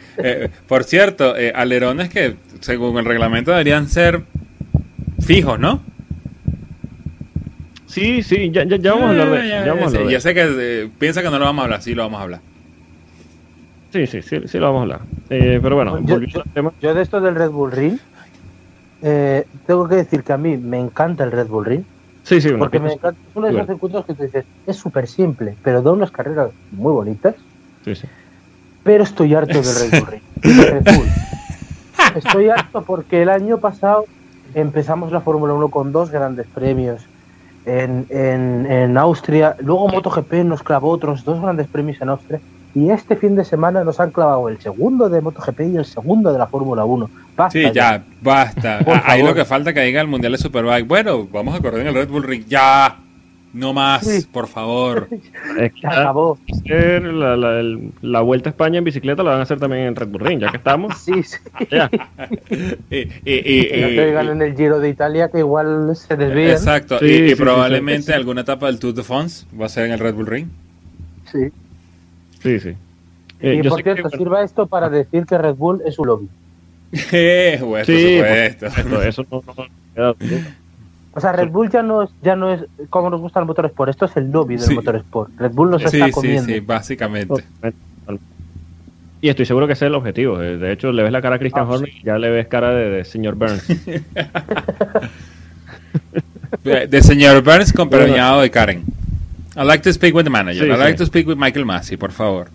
por cierto, alerones que según el reglamento deberían ser fijos, ¿no? Sí, sí, ya, ya, vamos a hablar de, ya, vamos ya sé que eh, piensa que no lo vamos a hablar, sí lo vamos a hablar. Sí, sí, sí, sí lo vamos a hablar. Eh, pero bueno, yo, yo, de esto del Red Bull Ring, eh, tengo que decir que a mí me encanta el Red Bull Ring. Sí, sí, porque me encanta, es uno de esos circuitos que tú dices, es súper simple, pero da unas carreras muy bonitas. Sí, sí. Pero estoy harto del Red Bull Ring. Estoy harto porque el año pasado empezamos la Fórmula 1 con dos grandes premios en, en, Austria, luego MotoGP nos clavó otros dos grandes premios en Austria y este fin de semana nos han clavado el segundo de MotoGP y el segundo de la Fórmula 1. sí, ya, basta. Ahí lo que falta que diga el Mundial de Superbike. Bueno, vamos a correr en el Red Bull Ring. Ya. No más, por favor. acabó. La, la, la, vuelta a España en bicicleta la van a hacer también en Red Bull Ring, ya que estamos. Sí, sí. Ya. y, que en el Giro de Italia, que igual se desvían. Exacto, y, probablemente alguna etapa del Tour de France va a ser en el Red Bull Ring. Sí. Sí, sí. y eh, por cierto, sirva esto para decir que Red Bull es un lobby. Eh, bueno, sí, por supuesto. Eso no, no, o sea, Red Bull ya no es, ya no es como nos gusta el motor sport, esto es el lobby del motor sport. Red Bull nos está comiendo. Sí, sí, básicamente. Y estoy seguro que ese es el objetivo. Eh, de hecho, le ves la cara a Christian ah, Horner y ya le ves cara de, señor Burns. de señor Burns con perdoñado de Karen. I like to speak with the manager. I like to speak with Michael Massey, por favor.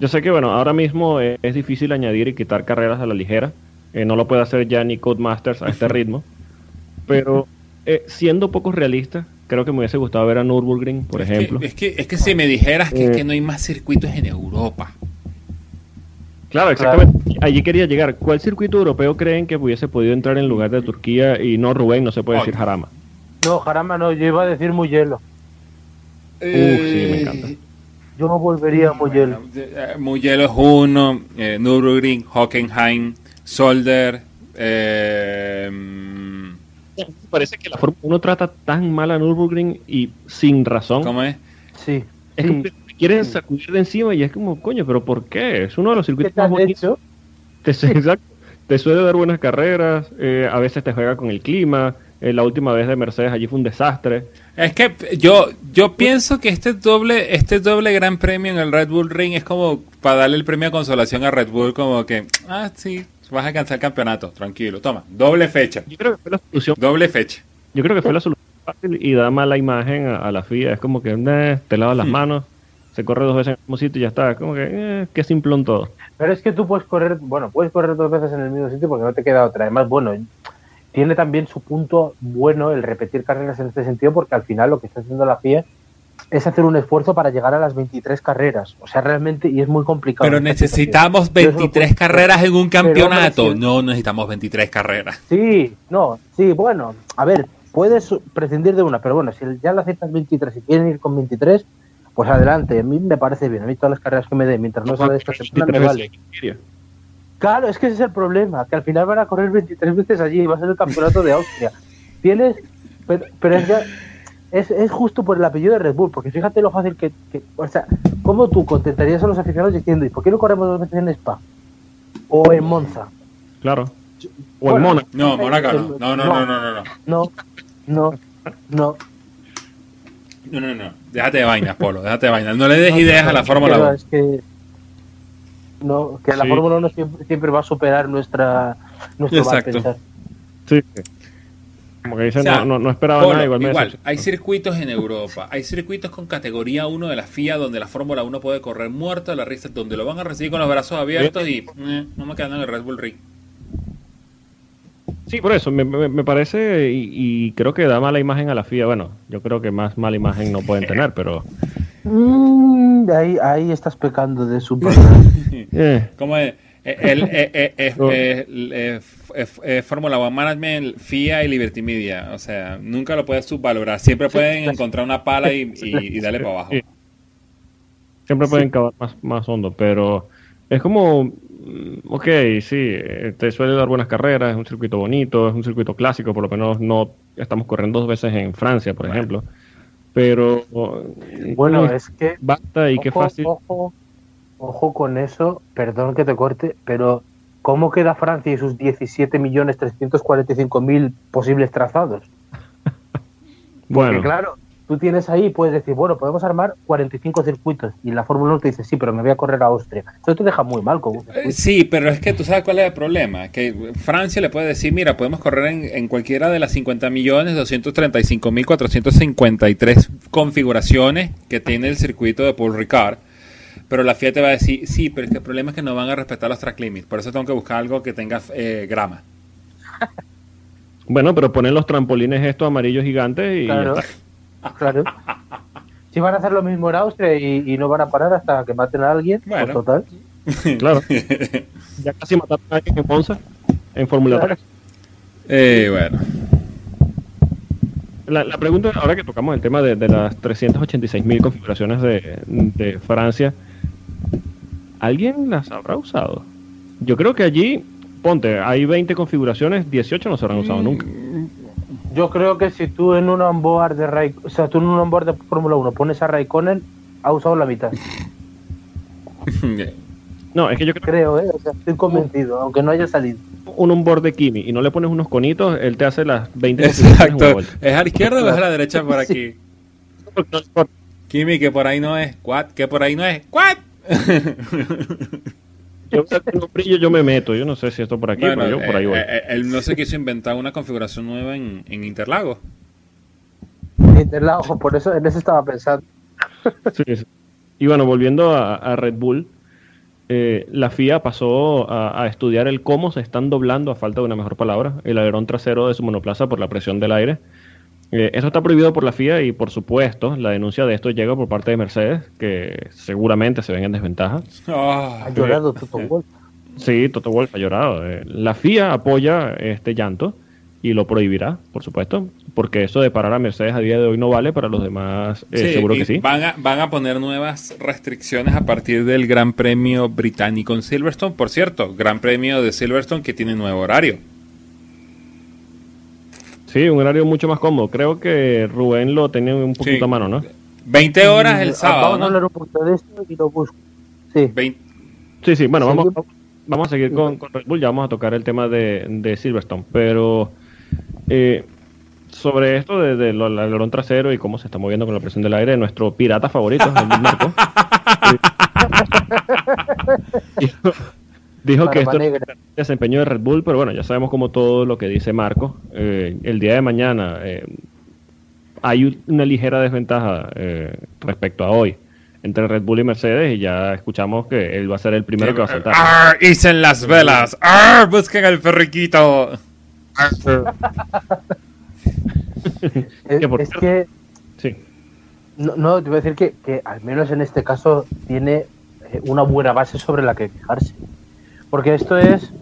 Yo sé que, bueno, ahora mismo es, difícil añadir y quitar carreras a la ligera. Eh, no lo puede hacer ya ni Codemasters a este ritmo. Pero eh, siendo poco realista, creo que me hubiese gustado ver a Nürburgring, por ejemplo. es, que, es que si me dijeras que, que no hay más circuitos en Europa. Claro, exactamente. Allí quería llegar. ¿Cuál circuito europeo creen que hubiese podido entrar en lugar de Turquía y no Rubén? No se puede decir Jarama. No, Jarama no, yo iba a decir Mugello. Eh, Uf, sí, me encanta. Yo no volvería a Mugello. Eh, Mugello es uno, eh, Nürburgring, Hockenheim, Solder. Eh, Parece que la Fórmula 1 trata tan mal a Nürburgring y sin razón. ¿Cómo es? Sí. Es que quieren sacudir de encima y es como, coño, pero ¿por qué? Es uno de los circuitos más bonitos. Te, te suele dar buenas carreras, eh, a veces te juega con el clima. Eh, la última vez de Mercedes allí fue un desastre. Es que yo, yo pienso que este doble, este doble gran premio en el Red Bull Ring es como para darle el premio de consolación a Red Bull, como que, ah, sí, vas a alcanzar el campeonato, tranquilo, toma, doble fecha. Yo creo que fue la solución. Doble fecha. Yo creo que fue la solución fácil y da mala imagen a, la FIA. Es como que te lavas las hmm. manos, se corre dos veces en el mismo sitio y ya está. Como que, eh, qué simplón todo. Pero es que tú puedes correr, bueno, puedes correr dos veces en el mismo sitio porque no te queda otra. Además, bueno, tiene también su punto bueno el repetir carreras en este sentido porque al final lo que está haciendo la FIA es hacer un esfuerzo para llegar a las 23 carreras. O sea, realmente, y es muy complicado. Pero necesitamos 23 carreras en un campeonato. No necesitamos 23 carreras. Sí, no, sí, bueno, a ver, puedes prescindir de una, pero bueno, si ya la aceptas 23 y quieren ir con 23, pues adelante, a mí me parece bien. A mí todas las carreras que me den, mientras no sale esta semana, me vale. Claro, es que ese es el problema, que al final van a correr 23 veces allí y va a ser el campeonato de Austria. Tienes, pero, es, ya, es, justo por el apellido de Red Bull, porque fíjate lo fácil que, o sea, ¿cómo tú contentarías a los aficionados diciendo, ¿y por qué no corremos dos veces en Spa? O en Monza. Claro. O en Mónaco. No, Mónaco no. No, no, no, no, no. No, no, no. No, no, no. Déjate de vainas, Polo. Déjate de vainas. No le des ideas a la Fórmula 1. Es que, no, que la Fórmula 1 siempre, siempre, va a superar nuestra, nuestro Exacto. pensar. Sí. Como que dicen, no, no, esperaba nada igual. Igual, hay circuitos en Europa, hay circuitos con categoría 1 de la FIA donde la Fórmula 1 puede correr muerto a la risa, donde lo van a recibir con los brazos abiertos y eh, no me quedan en el Red Bull Ring. Sí, por eso, me, me, parece y, creo que da mala imagen a la FIA. Bueno, yo creo que más mala imagen no pueden tener, pero... Mm, ahí, ahí estás pecando de su... eh. ¿Cómo es? El, Fórmula One Management, FIA y Liberty Media. O sea, nunca lo puedes subvalorar. Siempre pueden encontrar una pala y, y, darle para abajo. Siempre pueden cavar más, más hondo, pero es como, mm, ok, sí, te suele dar buenas carreras, es un circuito bonito, es un circuito clásico, por lo menos no estamos corriendo dos veces en Francia, por ejemplo. Pero bueno, es que basta y qué fácil. Ojo, ojo con eso, perdón que te corte, pero ¿cómo queda Francia y sus 17.345.000 posibles trazados? bueno. Porque claro, tú tienes ahí, puedes decir, bueno, podemos armar 45 circuitos y la Fórmula 1 te dice, sí, pero me voy a correr a Austria. Eso te deja muy mal. Como eh, sí, pero es que tú sabes cuál es el problema, que Francia le puede decir, mira, podemos correr en, en cualquiera de las 50 millones 235 mil 453 configuraciones que tiene el circuito de Paul Ricard pero la FIA te va a decir, sí, pero es que el problema es que no van a respetar los track limits, por eso tengo que buscar algo que tenga eh, grama. Bueno, pero ponen los trampolines estos amarillos gigantes y claro, claro. Si van a hacer lo mismo en Austria y, no van a parar hasta que maten a alguien, pues total. Claro. ya casi mataron a alguien en Monza, en Fórmula 3. Eh, bueno. La, pregunta, ahora que tocamos el tema de, de las 386.000 configuraciones de, de Francia, ¿alguien las habrá usado? Yo creo que allí, ponte, hay 20 configuraciones, 18 no se habrán usado nunca. Yo creo que si tú en un onboard de Ray, o sea, tú en un onboard de Fórmula 1 pones a Raikkonen, ha usado la mitad. no, es que yo creo, creo ¿eh? o sea, estoy convencido, aunque no haya salido. Un onboard de Kimi y no le pones unos conitos, él te hace las 20 Exacto. ¿Es a la izquierda o es a la derecha por aquí? Kimi, que por ahí no es. Quad, que por ahí no es. Quad yo brillo, yo me meto. Yo no sé si esto por aquí, pero yo por ahí voy. Eh, eh, él no se quiso inventar una configuración nueva en, en Interlagos. Interlagos, por eso en eso estaba pensando. Y bueno, volviendo a, Red Bull, eh, la FIA pasó a, estudiar el cómo se están doblando, a falta de una mejor palabra, el alerón trasero de su monoplaza por la presión del aire. Eh, eso está prohibido por la FIA y, por supuesto, la denuncia de esto llega por parte de Mercedes, que seguramente se ven en desventaja. ha llorado Toto Wolff. Sí, Toto Wolff ha llorado. la FIA apoya este llanto y lo prohibirá, por supuesto, porque eso de parar a Mercedes a día de hoy no vale para los demás, eh, seguro que sí. Van a, van a poner nuevas restricciones a partir del Gran Premio británico en Silverstone, por cierto, Gran Premio de Silverstone que tiene nuevo horario. Sí, un horario mucho más cómodo. Creo que Rubén lo tenía un poquito a mano, ¿no? 20 horas el sábado. Vamos a hablar un poquito de esto y lo busco. Sí, sí, sí, bueno, vamos, vamos a seguir con, Red Bull, ya vamos a tocar el tema de, de Silverstone, pero eh, sobre esto del de, alerón trasero y cómo se está moviendo con la presión del aire, nuestro pirata favorito, Marco, dijo, que esto es desempeño de Red Bull, pero bueno, ya sabemos como todo lo que dice Marco. Eh, el día de mañana eh, hay una ligera desventaja eh, respecto a hoy entre Red Bull y Mercedes y ya escuchamos que él va a ser el primero que va a saltar. ¡Arr! ¡Hicen las velas! ¡Arr! ¡Busquen el perriquito! es, que. Sí. No, no, te voy a decir que, que, al menos en este caso tiene eh, una buena base sobre la que fijarse. Porque esto es.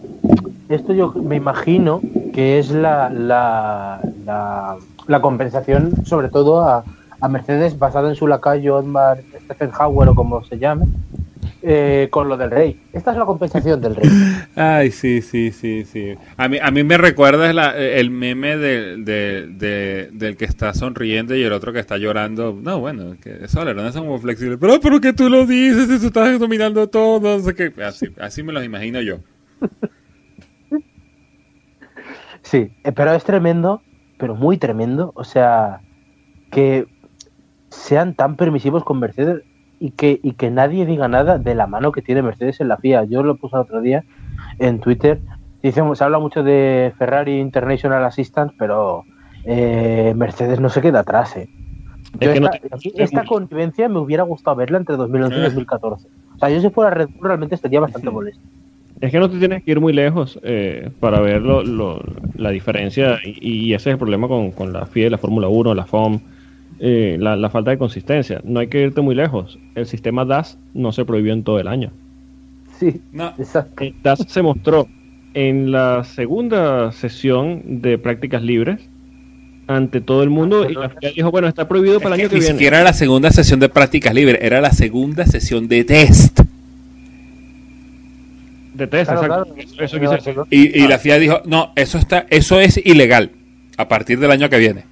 Esto yo me imagino que es la, la, la, compensación, sobre todo a, a Mercedes, basada en su lacayo Otmar Stephen Hauer o como se llame, eh, con lo del rey. Esta es la compensación del rey. Ay, sí, sí, sí, sí. A mí, a mí me recuerda el meme del que está sonriendo y el otro que está llorando. No, bueno, que eso no es muy flexible. Pero, pero que tú lo dices, eso estás dominando todo. Así, así me los imagino yo. Sí, eh, pero es tremendo, pero muy tremendo. O sea, que sean tan permisivos con Mercedes y que, y que nadie diga nada de la mano que tiene Mercedes en la FIA. Yo lo puse otro día en Twitter. Dice, se habla mucho de Ferrari International Assistant, pero eh, Mercedes no se queda atrás. Eh. esta, convivencia me hubiera gustado verla entre 2011 y 2014. Eh. O sea, yo si fuera Red Bull realmente estaría bastante molesto. Es que no te tienes que ir muy lejos para ver la diferencia y, ese es el problema con, con la FIA, la Fórmula 1, la FOM eh, la, falta de consistencia. No hay que irte muy lejos. El sistema DAS no se prohibió en todo el año. Sí, no. exacto. El DAS se mostró en la segunda sesión de prácticas libres ante todo el mundo y la FIA dijo, bueno, está prohibido para el año que, viene. Ni siquiera era la segunda sesión de prácticas libres, era la segunda sesión de test. De test, exacto. y, y la FIA dijo, no, eso está, eso es ilegal a partir del año que viene.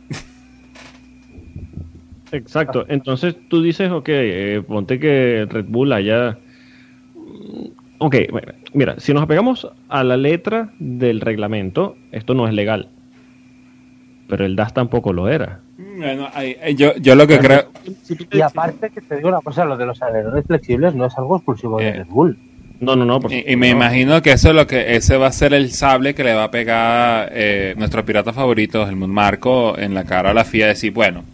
Exacto. Entonces tú dices, ok, eh, ponte que Red Bull haya... Ok, mira, si nos apegamos a la letra del reglamento, esto no es legal. Pero el DAS tampoco lo era. Bueno, yo, yo lo que creo... Y aparte que te digo una cosa, lo de los alerones flexibles no es algo exclusivo de eh, Red Bull. No, no, no. y, me imagino que eso es lo que ese va a ser el sable que le va a pegar eh, nuestro pirata favorito, el Marco, en la cara a la FIA. Decir, bueno,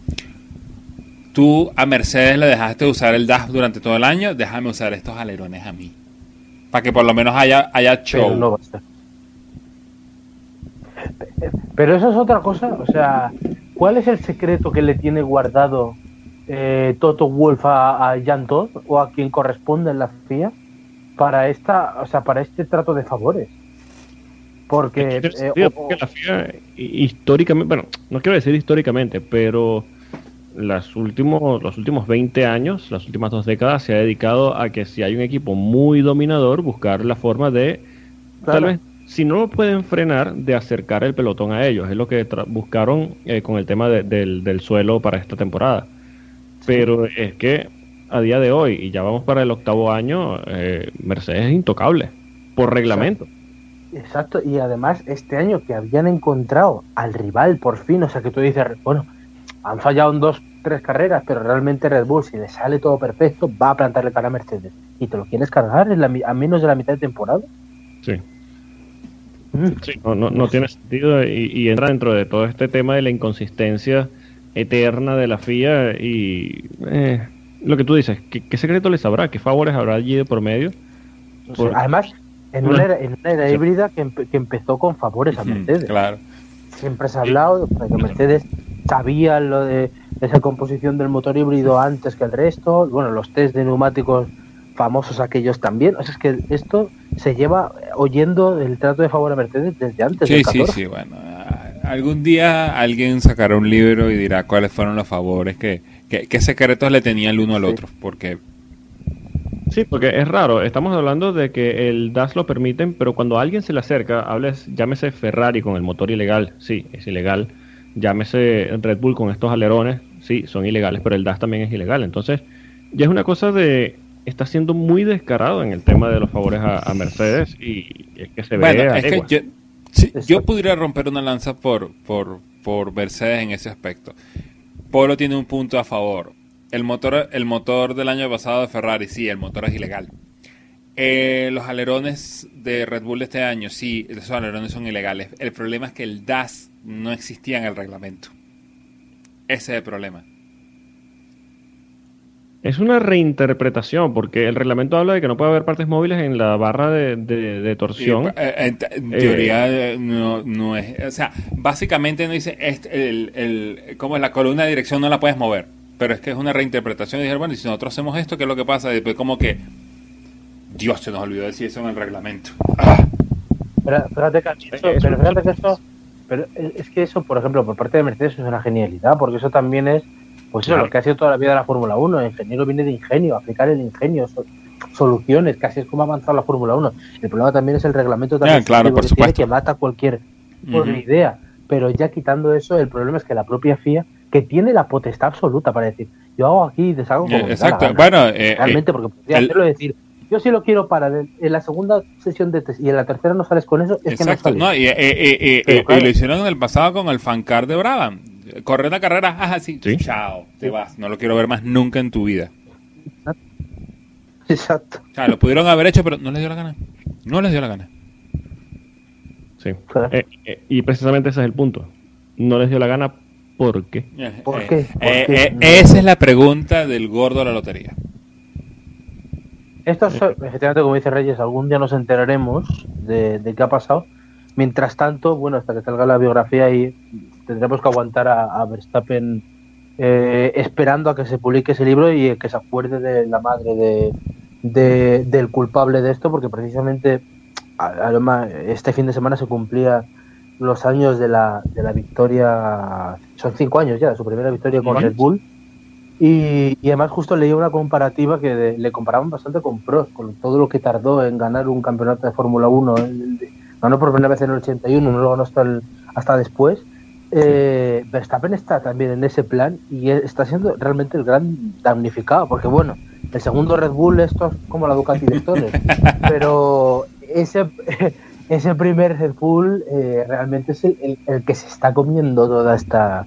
Tú a Mercedes le dejaste usar el DAF durante todo el año, déjame usar estos alerones a mí. Para que por lo menos haya, haya show. Pero, eso es otra cosa. O sea, ¿cuál es el secreto que le tiene guardado eh, Toto Wolf a, a Jan Todd o a quien corresponde en la FIA para esta, o sea, para este trato de favores? Porque, eh, la FIA históricamente, bueno, no quiero decir históricamente, pero las últimos, los últimos 20 años, las últimas dos décadas, se ha dedicado a que si hay un equipo muy dominador, buscar la forma de, tal vez, si no lo pueden frenar, de acercar el pelotón a ellos. Es lo que buscaron eh, con el tema del, del, suelo para esta temporada. Pero es que a día de hoy, y ya vamos para el octavo año, eh, Mercedes es intocable, por reglamento. Exacto, y además este año que habían encontrado al rival por fin, o sea que tú dices, bueno, han fallado en dos, tres carreras, pero realmente Red Bull, si le sale todo perfecto, va a plantarle cara a Mercedes. ¿Y te lo quieres cargar a menos de la mitad de temporada? Sí. Mm. sí no, no, tiene sentido y, entra dentro de todo este tema de la inconsistencia eterna de la FIA y eh, lo que tú dices, ¿qué, secreto les habrá? ¿Qué favores habrá allí de por medio? Además, en una era, en una era híbrida que, que, empezó con favores a Mercedes. Claro. Siempre se ha hablado de que Mercedes sabía lo de esa composición del motor híbrido antes que el resto. Bueno, los test de neumáticos famosos aquellos también. O sea, es que esto se lleva oyendo el trato de favor a Mercedes desde antes. Sí, sí, sí. Bueno, algún día alguien sacará un libro y dirá cuáles fueron los favores, que, qué secretos le tenía el uno al otro. Porque Sí, porque es raro. Estamos hablando de que el DAS lo permiten, pero cuando alguien se le acerca, hables, llámese Ferrari con el motor ilegal, sí, es ilegal. Llámese Red Bull con estos alerones, sí, son ilegales, pero el DAS también es ilegal. Entonces, ya es una cosa de. Está siendo muy descarado en el tema de los favores a, Mercedes y es que se ve. es que yo, yo pudiera romper una lanza por, por, por Mercedes en ese aspecto. Polo tiene un punto a favor el motor, el motor del año pasado de Ferrari, sí, el motor es ilegal. Eh, los alerones de Red Bull de este año, sí, esos alerones son ilegales. El problema es que el DAS no existía en el reglamento. Ese es el problema. Es una reinterpretación, porque el reglamento habla de que no puede haber partes móviles en la barra de, torsión. Eh, en, teoría eh, no, no, es. O sea, básicamente no dice. Este, el, el, como la columna de dirección no la puedes mover pero es que es una reinterpretación. Y dije, bueno, y si nosotros hacemos esto, ¿qué es lo que pasa? Después, como que, Dios, se nos olvidó decir eso en el reglamento. Pero, fíjate que pero fíjate que eso, pero es que eso, por ejemplo, por parte de Mercedes es una genialidad, porque eso también es, pues eso, lo que ha sido toda la vida de la Fórmula 1. El ingeniero viene de ingenio, aplicar el ingenio, soluciones, casi es como ha avanzado la Fórmula 1. El problema también es el reglamento también claro, por que, que mata cualquier idea. Pero ya quitando eso, el problema es que la propia FIA que tiene la potestad absoluta para decir, yo hago aquí y deshago como Exacto, bueno, eh, realmente, porque podría hacerlo decir, yo sí lo quiero para en la segunda sesión de test y en la tercera no sales con eso, es Exacto, que no, no y, lo hicieron en el pasado con el fancar de Brabham. Correr la carrera, ajá, sí, chao, te vas, no lo quiero ver más nunca en tu vida. Exacto. O sea, lo pudieron haber hecho, pero no les dio la gana. No les dio la gana. Sí. Eh, y precisamente ese es el punto. No les dio la gana ¿Por qué? Eh, ¿Por qué? Eh, eh, esa es la pregunta del gordo de la lotería. Esto, es, efectivamente, como dice Reyes, algún día nos enteraremos de, qué ha pasado. Mientras tanto, bueno, hasta que salga la biografía y tendremos que aguantar a, Verstappen esperando a que se publique ese libro y que se acuerde de la madre de, del culpable de esto, porque precisamente este fin de semana se cumplía los años de la, de la victoria, son cinco años ya, de su primera victoria con Red Bull. Y, además justo leí una comparativa que le comparaban bastante con Prost, con todo lo que tardó en ganar un campeonato de Fórmula 1. Ganó por primera vez en el 81, no lo ganó hasta, hasta después. Eh, Verstappen está también en ese plan y está siendo realmente el gran damnificado, porque bueno, el segundo Red Bull esto es como la Ducati de Stones, pero ese ese primer Red Bull eh, realmente es el, que se está comiendo toda esta,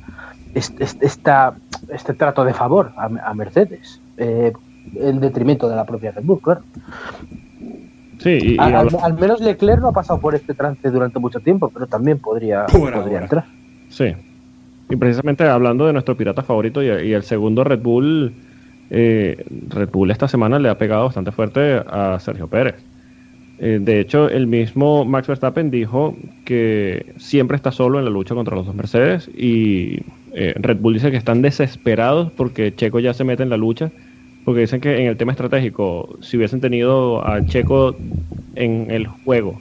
esta, este trato de favor a, Mercedes, eh, en detrimento de la propia Red Bull, claro. Sí, al, menos Leclerc no ha pasado por este trance durante mucho tiempo, pero también podría, podría entrar. Sí. Y precisamente hablando de nuestro pirata favorito y, el segundo Red Bull, eh, Red Bull esta semana le ha pegado bastante fuerte a Sergio Pérez. Eh, de hecho, el mismo Max Verstappen dijo que siempre está solo en la lucha contra los dos Mercedes y eh, Red Bull dice que están desesperados porque Checo ya se mete en la lucha, porque dicen que en el tema estratégico, si hubiesen tenido a Checo en el juego,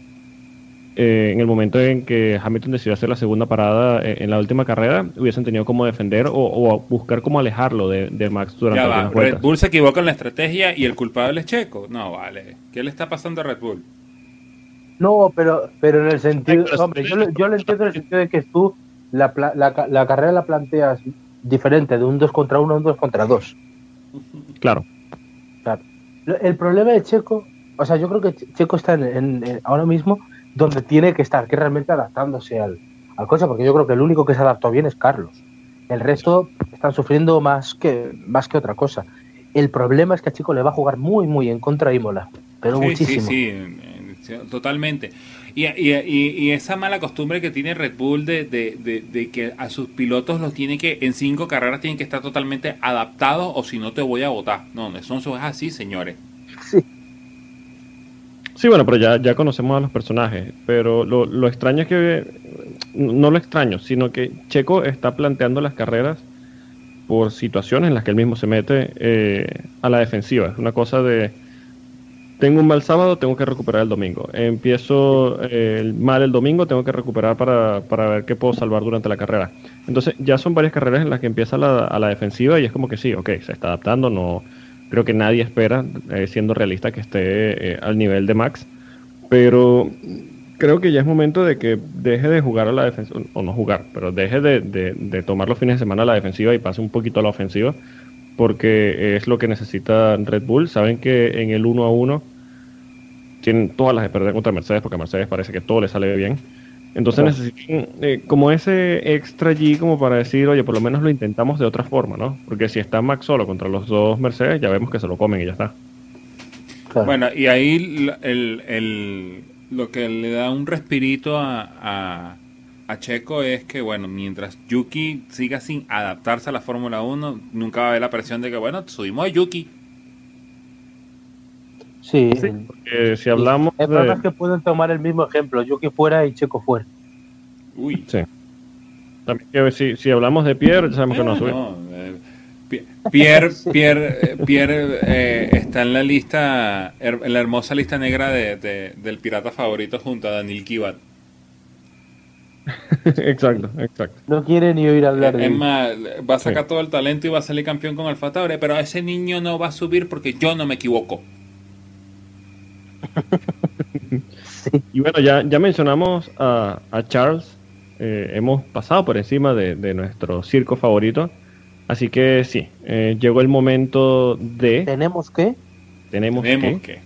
eh, en el momento en que Hamilton decidió hacer la segunda parada en, la última carrera, hubiesen tenido cómo defender o, buscar cómo alejarlo de, Max durante ya va, Red Bull se equivoca en la estrategia y el culpable es Checo. No, vale. ¿Qué le está pasando a Red Bull? No, pero, pero en el sentido, hombre, yo, yo lo entiendo en el sentido de que tú la, la, carrera la planteas diferente, de un 2 contra 1 a un 2 contra 2. Claro. claro. El problema de Checo, o sea, yo creo que Checo está en, ahora mismo donde tiene que estar, que realmente adaptándose al, al coche, porque yo creo que el único que se adaptó bien es Carlos. El resto están sufriendo más que, más que otra cosa. El problema es que a Chico le va a jugar muy, muy en contra Imola, pero muchísimo. Sí, sí, totalmente. Y, y, y, esa mala costumbre que tiene Red Bull de, de, de, que a sus pilotos los tiene que, en cinco carreras tienen que estar totalmente adaptados o si no te voy a votar. No, eso no es así, señores. Sí. Sí, bueno, pero ya, ya conocemos a los personajes. Pero lo, lo extraño es que. No lo extraño, sino que Checo está planteando las carreras por situaciones en las que él mismo se mete eh, a la defensiva. Es una cosa de. Tengo un mal sábado, tengo que recuperar el domingo. Empiezo eh, mal el domingo, tengo que recuperar para, para, ver qué puedo salvar durante la carrera. Entonces, ya son varias carreras en las que empieza la, a la defensiva y es como que sí, ok, se está adaptando, no, Creo que nadie espera, eh, siendo realista, que esté eh, al nivel de Max. Pero creo que ya es momento de que deje de jugar a la defensiva, o no jugar, pero deje de, tomar los fines de semana a la defensiva y pase un poquito a la ofensiva, porque es lo que necesita Red Bull. Saben que en el 1 a 1 tienen todas las de perder contra Mercedes, porque a Mercedes parece que todo le sale bien. Entonces necesitan eh, como ese extra G como para decir, oye, por lo menos lo intentamos de otra forma, ¿no? Porque si está Max solo contra los dos Mercedes, ya vemos que se lo comen y ya está. Bueno, y ahí el, lo que le da un respirito a, a, Checo es que, bueno, mientras Yuki siga sin adaptarse a la Fórmula 1, nunca va a haber la presión de que, bueno, subimos a Yuki. Sí, porque si hablamos. Es verdad que pueden tomar el mismo ejemplo, Yuki fuera y Checo fuera. Uy. Sí. También si, si hablamos de Pierre, sabemos que no sube. Eh, Pierre, Pierre, eh, Pierre eh, está en la lista, en la hermosa lista negra de, del pirata favorito junto a Daniel Kivat. exacto, exacto. No quiere ni oír hablar de Es más, va a sacar todo el talento y va a salir campeón con Alfa Tauri, pero ese niño no va a subir porque yo no me equivoco. Y bueno, ya, ya mencionamos a, Charles. Eh, hemos pasado por encima de, nuestro circo favorito. Así que sí, eh, llegó el momento de. ¿Tenemos que? Tenemos, que. que.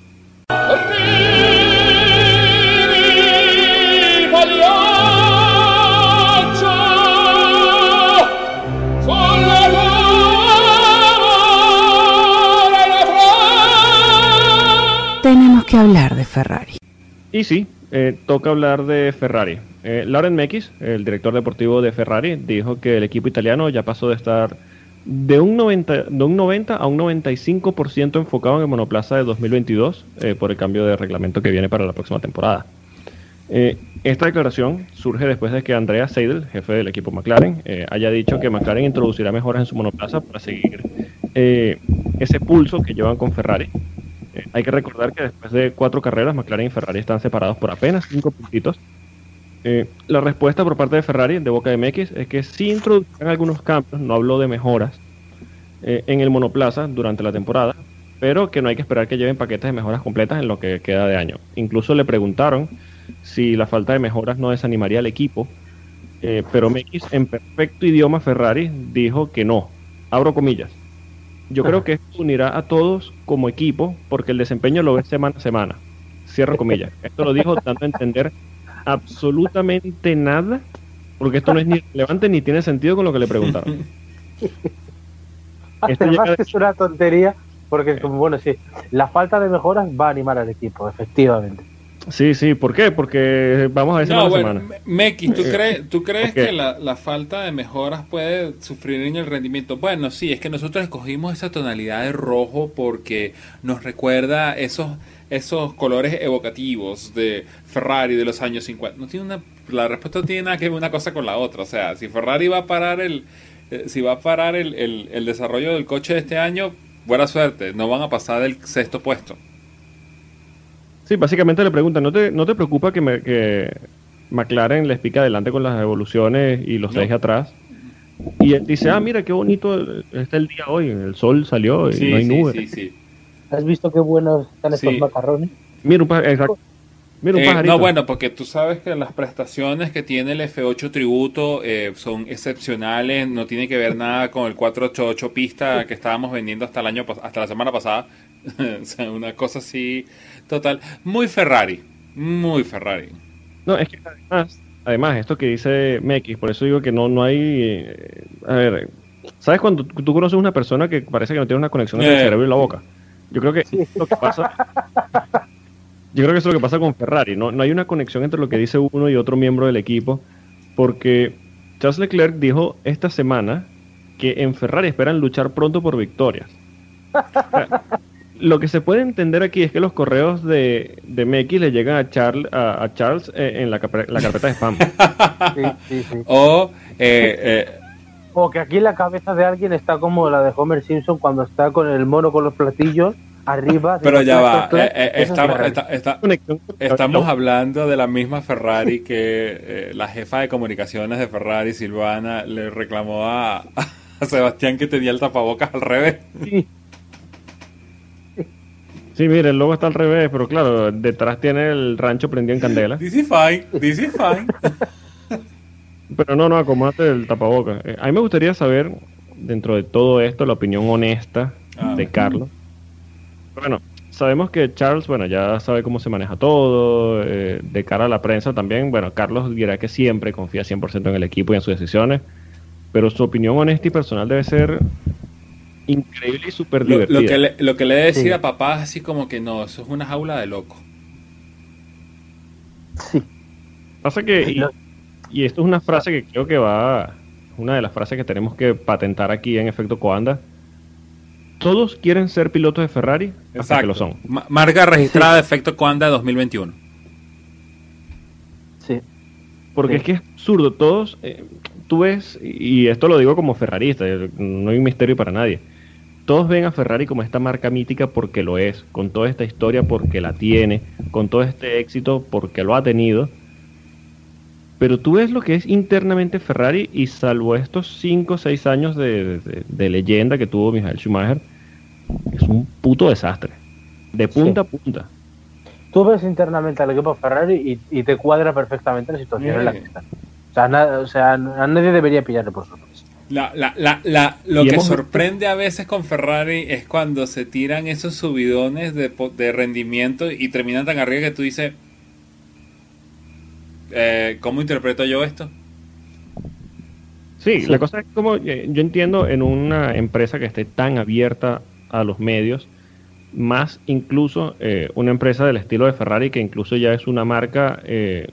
Tenemos que hablar de Ferrari. Y sí, eh, toca hablar de Ferrari. Eh, Lauren Mekis, el director deportivo de Ferrari, dijo que el equipo italiano ya pasó de estar de un 90, de un 90 a un 95% enfocado en el monoplaza de 2022 eh, por el cambio de reglamento que viene para la próxima temporada. esta declaración surge después de que Andrea Seidel, jefe del equipo McLaren, haya dicho que McLaren introducirá mejoras en su monoplaza para seguir ese pulso que llevan con Ferrari eh, hay que recordar que después de cuatro carreras, McLaren y Ferrari están separados por apenas cinco puntitos. Eh, la respuesta por parte de Ferrari, de Boca de MX, es que sí introducirán algunos cambios, no hablo de mejoras, eh, en el monoplaza durante la temporada, pero que no hay que esperar que lleven paquetes de mejoras completas en lo que queda de año. Incluso le preguntaron si la falta de mejoras no desanimaría al equipo, pero MX en perfecto idioma Ferrari dijo que no. Abro comillas yo creo que esto unirá a todos como equipo porque el desempeño lo ve semana a semana. Cierro comillas. Esto lo dijo dando a entender absolutamente nada porque esto no es ni relevante ni tiene sentido con lo que le preguntaron. Además es una tontería porque, como bueno, sí, la falta de mejoras va a animar al equipo, efectivamente. Sí, sí, ¿por qué? Porque vamos a ver no, bueno, Meki, ¿tú, crees, ¿tú crees que la, la, falta de mejoras puede sufrir en el rendimiento? Bueno, sí, es que nosotros escogimos esa tonalidad de rojo porque nos recuerda esos, esos colores evocativos de Ferrari de los años 50. No tiene una, la respuesta no tiene nada que ver una cosa con la otra. O sea, si Ferrari va a parar el, eh, si va a parar el, el, el desarrollo del coche de este año, buena suerte, no van a pasar del sexto puesto. Sí, básicamente le preguntan, ¿no te, no te preocupa que, me, que McLaren les pica adelante con las evoluciones y los deje atrás? Y él dice, ah, mira qué bonito está el día hoy, el sol salió y no hay nubes. Sí, sí, ¿Has visto qué buenos están estos macarrones? Mira un, exacto. Mira un eh, no, bueno, porque tú sabes que las prestaciones que tiene el F8 Tributo eh, son excepcionales, no tiene que ver nada con el 488 pista que estábamos vendiendo hasta el año hasta la semana pasada. o sea, una cosa así Total, muy Ferrari, muy Ferrari. No, es que además, además esto que dice Mekis, por eso digo que no, no hay... Eh, a ver, ¿sabes cuando tú conoces a una persona que parece que no tiene una conexión entre el eh. cerebro y la boca? Yo creo que es lo que pasa... Yo creo que eso es lo que pasa con Ferrari, ¿no? No hay una conexión entre lo que dice uno y otro miembro del equipo, porque Charles Leclerc dijo esta semana que en Ferrari esperan luchar pronto por victorias. Lo que se puede entender aquí es que los correos de, de Meki le llegan a, Charles a, Charles eh, en la, la, carpeta de spam. Sí, sí, sí. O, eh, eh, o que aquí la cabeza de alguien está como la de Homer Simpson cuando está con el mono con los platillos arriba. Pero ya va, estamos, estamos hablando de la misma Ferrari que la jefa de comunicaciones de Ferrari, Silvana, le reclamó a, a Sebastián que tenía el tapabocas al revés. Sí. Sí, mire, el logo está al revés, pero claro, detrás tiene el rancho prendido en candela. This is fine, this is fine. pero no, no, acomate el tapabocas. Eh, a mí me gustaría saber, dentro de todo esto, la opinión honesta ah. de Carlos. Bueno, sabemos que Charles, bueno, ya sabe cómo se maneja todo, eh, de cara a la prensa también. Bueno, Carlos dirá que siempre confía 100% en el equipo y en sus decisiones, pero su opinión honesta y personal debe ser increíble y súper divertida. Lo, que le, lo que le he decir a papá es así como que no, eso es una jaula de loco. Sí. Pasa que, y, esto es una frase que creo que va, una de las frases que tenemos que patentar aquí en Efecto Coanda. Todos quieren ser pilotos de Ferrari hasta que lo son. marca registrada de Efecto Coanda 2021. Sí. Porque es que es absurdo. Todos, eh, tú ves, y esto lo digo como ferrarista, no hay un misterio para nadie todos ven a Ferrari como esta marca mítica porque lo es, con toda esta historia porque la tiene, con todo este éxito porque lo ha tenido. Pero tú ves lo que es internamente Ferrari y salvo estos 5 o 6 años de, leyenda que tuvo Michael Schumacher, es un puto desastre. De punta a punta. Tú ves internamente al equipo Ferrari y, te cuadra perfectamente la situación en la que está. O sea, a nadie debería pillarle por sorpresa. La, la, la, la, lo que sorprende a veces con Ferrari es cuando se tiran esos subidones de, de rendimiento y terminan tan arriba que tú dices, eh, ¿cómo interpreto yo esto? Sí, la cosa es como eh, yo entiendo en una empresa que esté tan abierta a los medios, más incluso eh, una empresa del estilo de Ferrari que incluso ya es una marca que,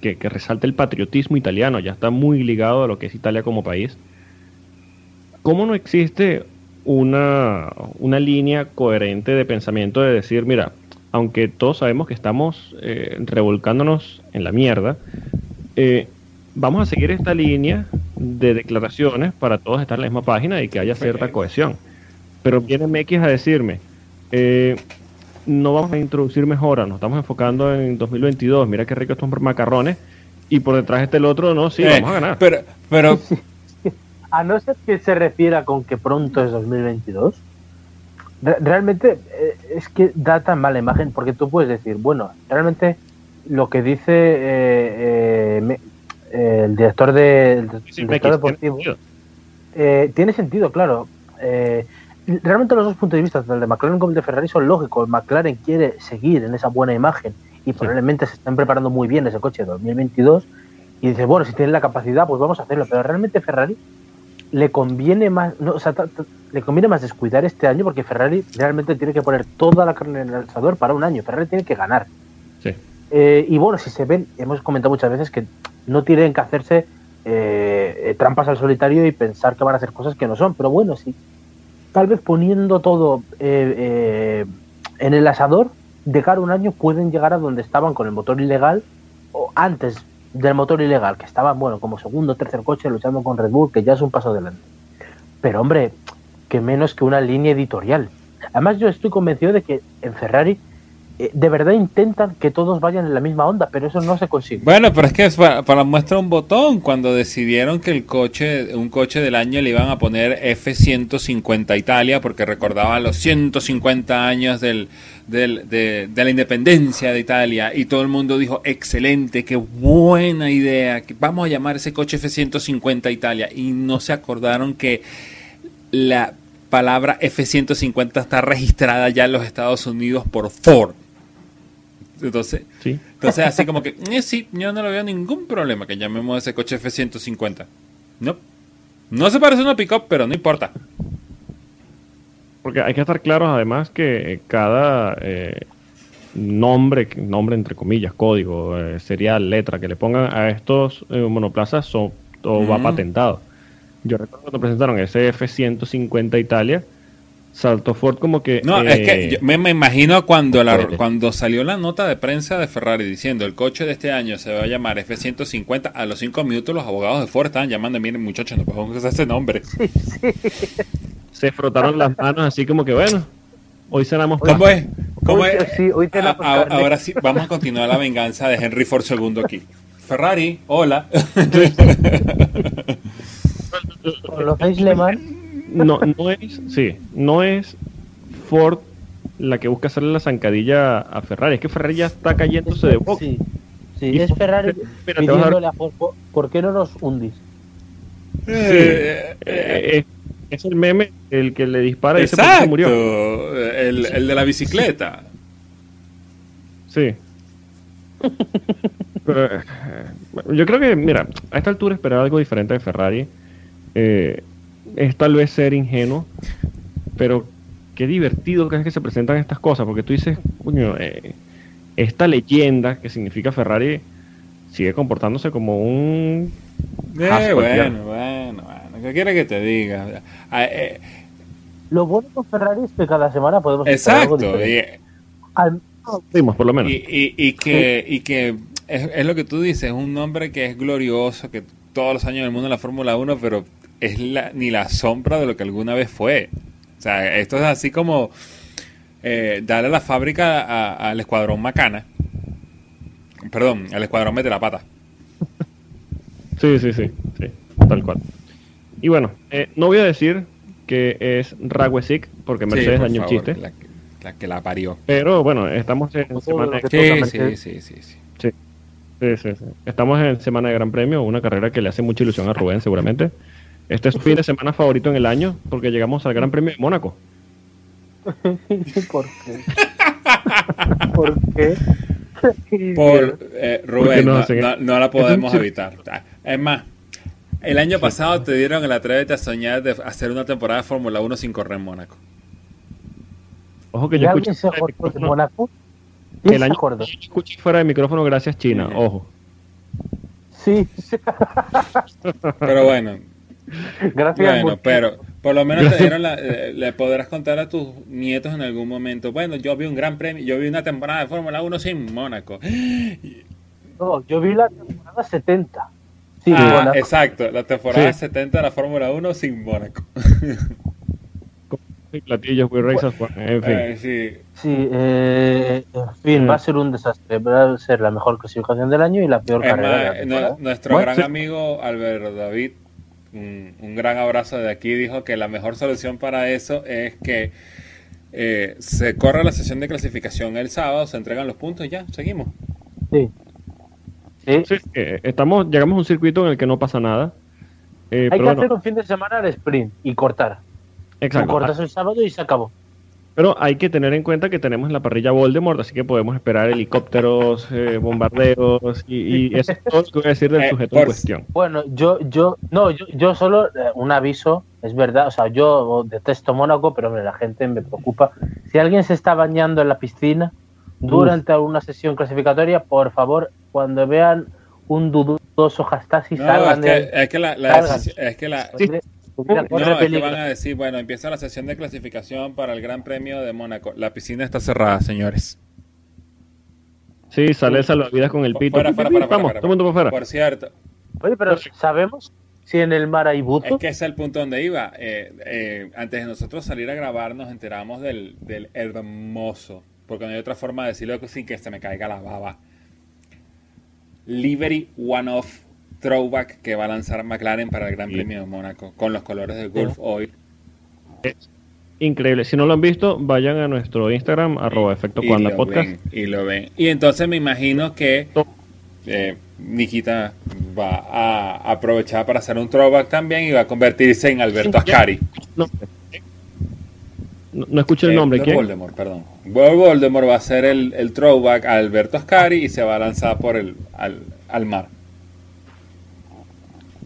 que resalta el patriotismo italiano, ya está muy ligado a lo que es Italia como país ¿cómo no existe una, línea coherente de pensamiento de decir, mira, aunque todos sabemos que estamos eh, revolcándonos en la mierda, eh, vamos a seguir esta línea de declaraciones para todos estar en la misma página y que haya cierta cohesión. Pero viene MX a decirme, eh, no vamos a introducir mejoras, nos estamos enfocando en 2022, mira qué rico estos macarrones, y por detrás este el otro, no, sí, vamos a ganar. Pero, pero a no ser que se refiera con que pronto es 2022, realmente eh, es que da tan mala imagen porque tú puedes decir, bueno, realmente lo que dice eh, eh, el director, de, deportivo tiene sentido, claro. realmente los dos puntos de vista, tanto el de McLaren como el de Ferrari, son lógicos. McLaren quiere seguir en esa buena imagen y probablemente se están preparando muy bien ese coche de 2022 y dice, bueno, si tienen la capacidad, pues vamos a hacerlo. Pero realmente Ferrari le conviene más, no, o sea, le conviene más descuidar este año porque Ferrari realmente tiene que poner toda la carne en el alzador para un año. Ferrari tiene que ganar. Sí. Eh, y bueno, si se ven, hemos comentado muchas veces que no tienen que hacerse eh, trampas al solitario y pensar que van a hacer cosas que no son. Pero bueno, sí, tal vez poniendo todo eh, en el asador, de cara a un año pueden llegar a donde estaban con el motor ilegal o antes del motor ilegal, que estaban, bueno, como segundo tercer coche luchando con Red Bull, que ya es un paso adelante. Pero hombre, que menos que una línea editorial. Además yo estoy convencido de que en Ferrari de verdad intentan que todos vayan en la misma onda, pero eso no se consigue. Bueno, pero es que para, para muestra un botón, cuando decidieron que el coche, un coche del año le iban a poner F-150 Italia, porque recordaban los 150 años de, la independencia de Italia, y todo el mundo dijo, excelente, qué buena idea, vamos a llamar ese coche F-150 Italia, y no se acordaron que la palabra F-150 está registrada ya en los Estados Unidos por Ford. Entonces, ¿Sí? entonces así como que, eh, sí, yo no le veo ningún problema que llamemos a ese coche F-150. No. No se parece a una pick-up, pero no importa. Porque hay que estar claros además que cada eh, nombre, nombre entre comillas, código, eh, serial, letra que le pongan a estos monoplazas son, todo va patentado. Yo recuerdo cuando presentaron ese F-150 Italia, saltó Ford como que... No, es que eh, yo me, me imagino cuando, la, cuando salió la nota de prensa de Ferrari diciendo el coche de este año se va a llamar F-150, a los cinco minutos los abogados de Ford estaban llamando, miren muchachos, no podemos usar ese nombre. se frotaron las manos así como que, bueno, hoy cenamos ¿Cómo es? ¿Cómo Hoy- es? sí, hoy te la A- a- carne. ahora sí, vamos a continuar la venganza de Henry Ford II aquí. Ferrari, hola. ¿Conocéis Le Mans? No, no es, sí, no es Ford la que busca hacerle la zancadilla a Ferrari, es que Ferrari ya está cayéndose de boca. Sí, sí, Y es Ferrari dar- a Ford, "¿Por- ¿por qué no nos hundís? Eh, eh, es el meme el que le dispara y se murió. el, el de la bicicleta. Sí. Pero, eh, yo creo que, mira, a esta altura esperar algo diferente de Ferrari eh, es tal vez ser ingenuo, pero qué divertido que es que se presentan estas cosas, porque tú dices, coño, eh, esta leyenda que significa Ferrari sigue comportándose como un... Eh, bueno, bueno, bueno, ¿qué quiere que te diga? Ah, eh, Lo bueno con Ferrari es que cada semana podemos algo exacto, diferente. y, Al- por lo menos. y, y- y que, y que es, es lo que tú dices, es un nombre que es glorioso, que todos los años del mundo en la Fórmula 1, pero es la, ni la sombra de lo que alguna vez fue. O sea, esto es así como eh, darle la fábrica a- al escuadrón Macana. Perdón, al escuadrón Mete la Pata. Sí, sí, sí, sí, tal cual. Y bueno, eh, no voy a decir que es Ragwesic, porque Sí, Mercedes por dañó el chiste, La, que- la que la parió. pero bueno, estamos en semana... Sí, sí, sí, sí, sí. Sí, sí, sí, sí. Estamos en semana de Gran Premio, una carrera que le hace mucha ilusión a Rubén, seguramente. Este es su fin de semana favorito en el año, porque llegamos al Gran Premio de Mónaco. ¿Por qué? ¿Por qué? Por eh, Rubén, no no, hacen no- eso? no la podemos evitar. Es más, el año pasado te dieron el atrévete a soñar de hacer una temporada de Fórmula 1 sin correr en Mónaco. Ojo que ¿Y yo escuché, se de Mónaco? ¿Quién el año yo escuché fuera de micrófono gracias China, ojo. Sí. Pero bueno, gracias. bueno, mucho. pero por lo menos te dieron la- eh, le podrás contar a tus nietos en algún momento. Bueno, yo vi un gran premio, yo vi una temporada de Fórmula 1 sin Mónaco. No, yo vi la temporada 70. Sí, Ah, Mónaco. exacto, la temporada Sí. 70 de la Fórmula 1 sin Mónaco. Platillos, Will Racers, bueno, en fin. Eh, sí. Sí, eh, en fin, va a ser un desastre. Va a ser la mejor clasificación del año y la peor Es carrera de la nuestro Bueno, gran sí. amigo Alberto David, un, un gran abrazo de aquí, dijo que la mejor solución para eso es que eh, se corre la sesión de clasificación el sábado, se entregan los puntos y ya, seguimos. Sí. Sí. Sí, eh, estamos, llegamos a un circuito en el que no pasa nada. Eh, Hay pero que bueno, hacer un fin de semana de sprint y cortar. exacto. Cortas el sábado y se acabó. Pero hay que tener en cuenta que tenemos en la parrilla Voldemort, así que podemos esperar helicópteros, eh, bombardeos y, y eso es todo lo que voy a decir del Eh, sujeto por- en cuestión. Bueno, yo, yo, no, yo, yo solo eh, un aviso, es verdad, o sea, yo detesto Mónaco, pero hombre, la gente me preocupa. Si alguien se está bañando en la piscina durante una sesión clasificatoria, por favor, cuando vean un dudoso hashtag, No, salgan es que, de es que la, la Salgan. decisión- es que la, no, es que van a decir, bueno, empieza la sesión de clasificación para el Gran Premio de Mónaco. La piscina está cerrada, señores. Sí, sale salvavidas con el pito. Fuera, fuera, fuera, Vamos, fuera, todo el mundo para afuera. Por cierto, Oye, pero ¿sabemos si en el mar hay Es buzo? que ese es el punto donde iba. Eh, eh, antes de nosotros salir a grabar, nos enteramos del, del hermoso, porque no hay otra forma de decirlo sin que se me caiga la baba. Livery One-Off Throwback que va a lanzar McLaren para el Gran Sí. Premio de Mónaco con los colores del Gulf Oil. Increíble. Si no lo han visto, vayan a nuestro Instagram, arroba efecto lo podcast. ven, y lo ven. Y entonces me imagino que eh, Nikita va a aprovechar para hacer un throwback también y va a convertirse en Alberto Sí. Ascari. No, no, no escuché el Eh, nombre. ¿Quién? Voldemort, perdón. Voldemort va a hacer el, el throwback a Alberto Ascari y se va a lanzar por el al, al mar.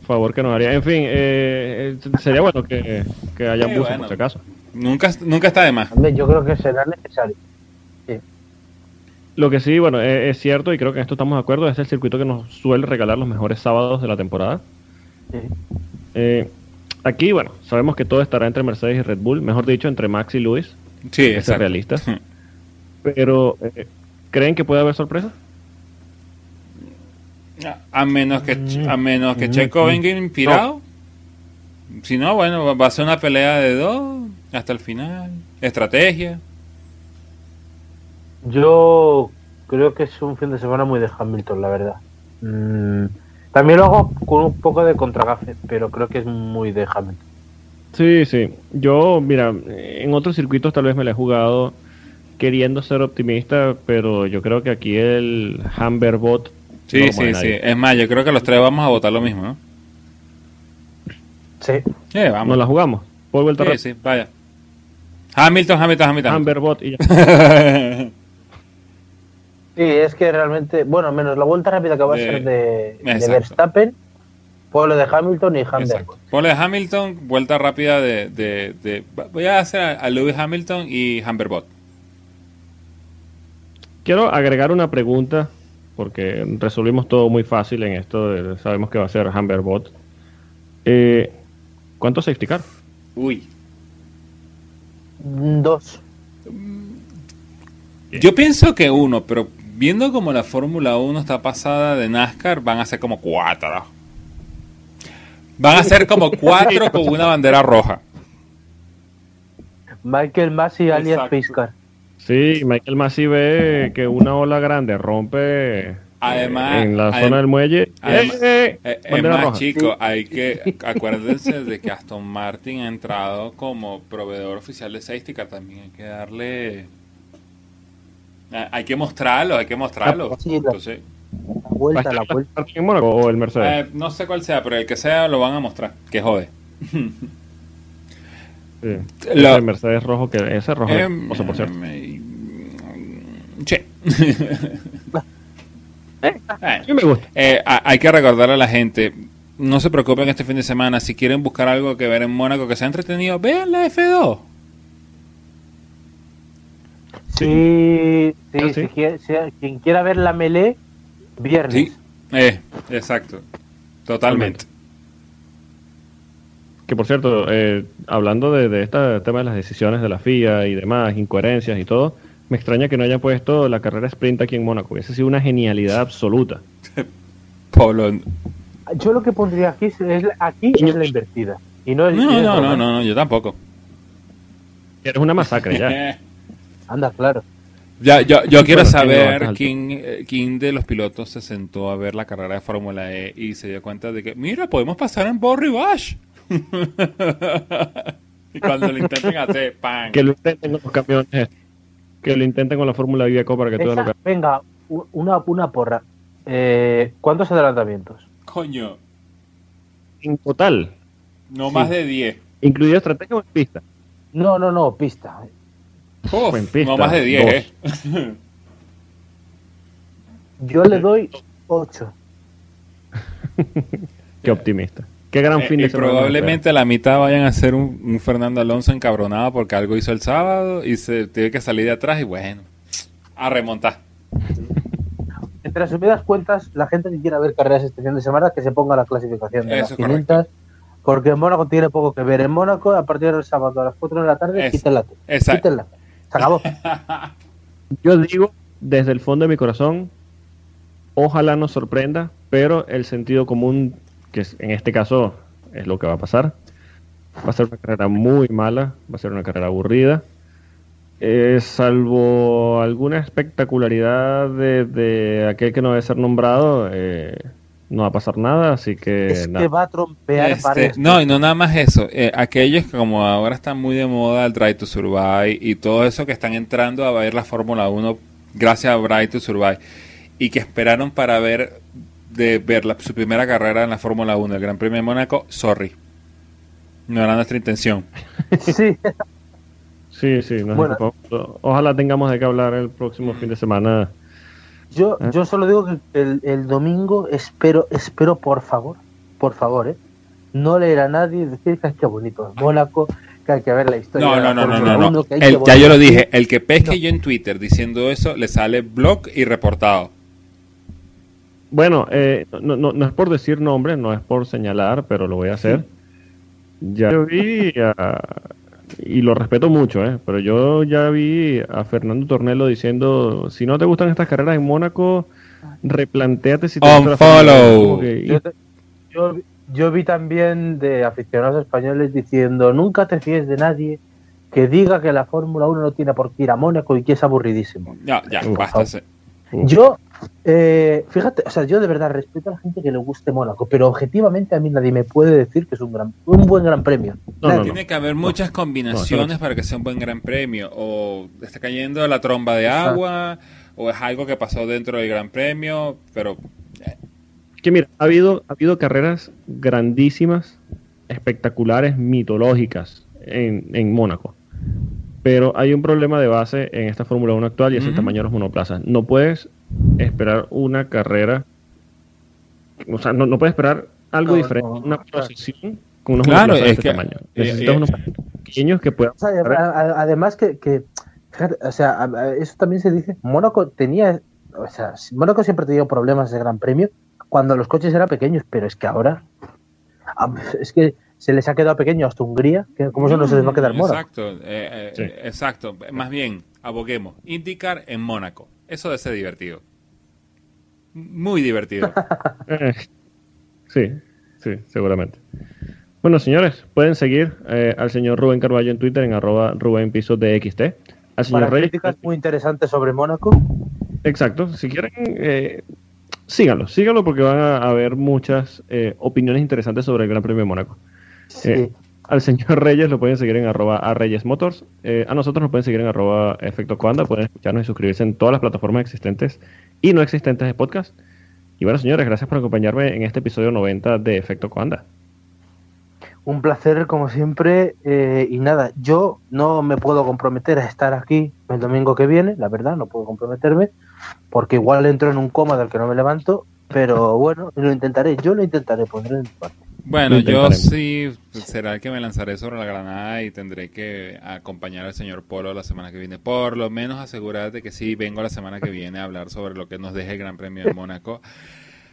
Favor, que nos haría. En fin, eh, eh, sería bueno que, que haya Sí, buzo, bueno. por si acaso. Nunca, nunca está de más. Yo creo que será necesario. Lo que sí, bueno, eh, es cierto y creo que en esto estamos de acuerdo, es el circuito que nos suele regalar los mejores sábados de la temporada. Sí. Eh, aquí, bueno, sabemos que todo estará entre Mercedes y Red Bull, mejor dicho, entre Max y Luis. Sí, es realista. Pero, eh, ¿creen que puede haber sorpresa? A menos que, a menos que Checo venga inspirado. Si no, bueno, va a ser una pelea de dos hasta el final. Estrategia. Yo creo que es un fin de semana muy de Hamilton, la verdad. Mm, también lo hago con un poco de contragafe, pero creo que es muy de Hamilton. Sí, sí. Yo, mira, en otros circuitos tal vez me la he jugado queriendo ser optimista, pero yo creo que aquí el Humberbot. Sí, sí, sí. Es más, yo creo que los tres vamos a votar lo mismo, ¿no? Sí. Eh, vamos. Nos la jugamos. Por vuelta sí, sí, vaya. Hamilton, Hamilton, Hamilton. Humberbot y ya. Sí, es que realmente, bueno, menos la vuelta rápida que va a ser de, de Verstappen, pueblo de Hamilton y Hamilton. Pueblo de Hamilton, vuelta rápida de, de, voy a hacer a, Lewis Hamilton y Humberbot. Quiero agregar una pregunta, porque resolvimos todo muy fácil en esto, sabemos que va a ser Humberbot. Eh, ¿Cuántos safety car? Uy. Dos. Yo pienso que uno, pero viendo como la Fórmula 1 está pasada de NASCAR, van a ser como cuatro. Van a ser como cuatro con una bandera roja. Michael Massey alias Piscar. Sí, Michael Massey ve que una ola grande rompe además, en la zona del muelle. Además, eh, eh, es más, chicos, hay que acuérdense de que Aston Martin ha entrado como proveedor oficial de safety car. También hay que darle Ah, hay que mostrarlo, hay que mostrarlo. Entonces, la vuelta, la vuelta. o el Mercedes? Eh, no sé cuál sea, pero el que sea lo van a mostrar. Que jode. Sí. el Mercedes rojo, que ese rojo, eh, o sea, por cierto. che. eh, me gusta. Eh, hay que recordarle a la gente, no se preocupen este fin de semana, si quieren buscar algo que ver en Mónaco que sea entretenido, vean la F2. Sí, sí, quien quiera ver la melee, viernes. Sí, eh, exacto, totalmente. Que por cierto, eh, hablando de, este tema de las decisiones de la FIA y demás, incoherencias y todo, me extraña que no haya puesto la carrera sprint aquí en Mónaco. Esa ha sido una genialidad absoluta. Pablo. Yo lo que pondría aquí es, aquí es la invertida. Y no, no, no, no, no, yo tampoco. Eres una masacre ya. Anda, claro. Ya, yo, yo quiero saber quién, eh, quién de los pilotos se sentó a ver la carrera de Fórmula E y se dio cuenta de que, mira, podemos pasar en Borry Bash. y cuando lo intenten hacer, ¡pam! Que lo intenten con los camiones. Que lo intenten con la Fórmula Vieco para que todo lo Venga, una, una porra. Eh, ¿Cuántos adelantamientos? Coño. En total. No más de 10. ¿Incluido estrategia o pista? No, no, no, pista no más de 10, ¿eh? Yo le doy 8. Qué optimista. Qué gran eh, fin de semana. Probablemente la mitad vayan a ser un, Fernando Alonso encabronado porque algo hizo el sábado y se tiene que salir de atrás y bueno, a remontar. Entre las subidas cuentas, la gente que quiera ver carreras este fin de semana que se ponga la clasificación de las 500 porque en Mónaco tiene poco que ver. En Mónaco, a partir del sábado a las 4 de la tarde, quítenla. Quítenla. Yo digo, desde el fondo de mi corazón, ojalá nos sorprenda, pero el sentido común, que en este caso es lo que va a pasar, va a ser una carrera muy mala, va a ser una carrera aburrida. Eh, salvo alguna espectacularidad de, aquel que no debe ser nombrado, eh, no va a pasar nada, así que... Es que va a trompear este, No, y no nada más eso. Eh, aquellos que como ahora están muy de moda el Drive to Survive y todo eso que están entrando a ver la Fórmula 1 gracias a Drive to Survive y que esperaron para ver de ver su primera carrera en la Fórmula 1, el Gran Premio de Mónaco, sorry. No era nuestra intención. sí. Sí, sí. Ojalá tengamos de qué hablar el próximo fin de semana yo, ¿Eh? yo solo digo que el, domingo espero, espero por favor, por favor, ¿eh? no leer a nadie decir que es que bonito es Mónaco, que hay que ver la historia. No, no, no, no, no. ya yo lo dije, el que pesque yo en Twitter diciendo eso le sale blog y reportado. Bueno, eh, no, no, no, es por decir nombre, no es por señalar, pero lo voy a hacer. ya yo vi y lo respeto mucho, ¿eh? pero yo ya vi a Fernando Tornelo diciendo, si no te gustan estas carreras en Mónaco, replanteate si te follow. yo, yo vi también de aficionados españoles diciendo, nunca te fíes de nadie que diga que la Fórmula 1 no tiene por qué ir a Mónaco y que es aburridísimo. Ya, ya, basta. Yo, eh, fíjate, o sea, yo de verdad respeto a la gente que le guste Mónaco, pero objetivamente a mí nadie me puede decir que es un, gran, un buen gran premio. tiene que haber muchas combinaciones para que sea un buen gran premio. O está cayendo la tromba de agua, o es algo que pasó dentro del gran premio, pero... Eh. Que mira, ha habido, ha habido carreras grandísimas, espectaculares, mitológicas en, en Mónaco. Pero hay un problema de base en esta Fórmula 1 actual y es el tamaño de los monoplazas. No puedes esperar una carrera, o sea, no, puedes esperar algo diferente, una procesión con unos claro, monoplazas de este tamaño. Necesitas eh, unos pequeños que puedan... además que, que, o sea, eso también se dice, Mónaco tenía, o sea, Mónaco siempre ha tenido problemas de gran premio cuando los coches eran pequeños, pero es que ahora, es que se les ha quedado pequeño hasta Hungría, que ¿cómo se, no se les va a quedar Mónaco? Exacto, eh, eh, exacto. Más bien, aboguemos. indicar en Mónaco. Eso debe ser divertido. Muy divertido. Eh, sí, sí, seguramente. Bueno, señores, pueden seguir al señor Rubén Carballo en Twitter en arroba Rubén Piso de XT. Al señor Para críticas muy interesantes sobre Mónaco. Exacto. Si quieren, síganlo, síganlo porque van a haber muchas opiniones interesantes sobre el Gran Premio de Mónaco. Eh, al señor Reyes lo pueden seguir en arroba a Reyes Motors. Eh, a nosotros nos pueden seguir en arroba Efecto Coanda. Pueden escucharnos y suscribirse en todas las plataformas existentes y no existentes de podcast. Y bueno, señores, gracias por acompañarme en este episodio 90 de Efecto Coanda. Un placer, como siempre. Eh, y nada, yo no me puedo comprometer a estar aquí el domingo que viene, la verdad, no puedo comprometerme, porque igual entro en un coma del que no me levanto. Pero bueno, lo intentaré, yo lo intentaré, pondré en parte. Bueno, yo sí será el que me lanzaré sobre la granada y tendré que acompañar al señor Polo la semana que viene. Por lo menos asegurarte que sí vengo la semana que viene a hablar sobre lo que nos deje el Gran Premio de Mónaco.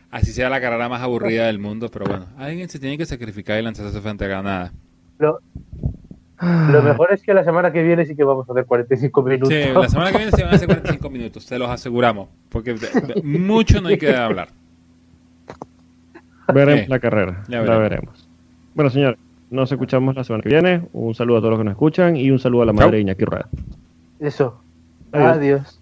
Así sea la carrera más aburrida del mundo, pero bueno, alguien se tiene que sacrificar y lanzarse frente a Granada. Lo, lo mejor es que la semana que viene sí que vamos a hacer 45 minutos. Sí, la semana que viene se van a hacer 45 minutos, se los aseguramos, porque mucho no hay que hablar. Veremos la carrera. La veremos. Bueno, señores, nos escuchamos la semana que viene. Un saludo a todos los que nos escuchan y un saludo a la madre Iñaki Rueda. Eso. Adiós.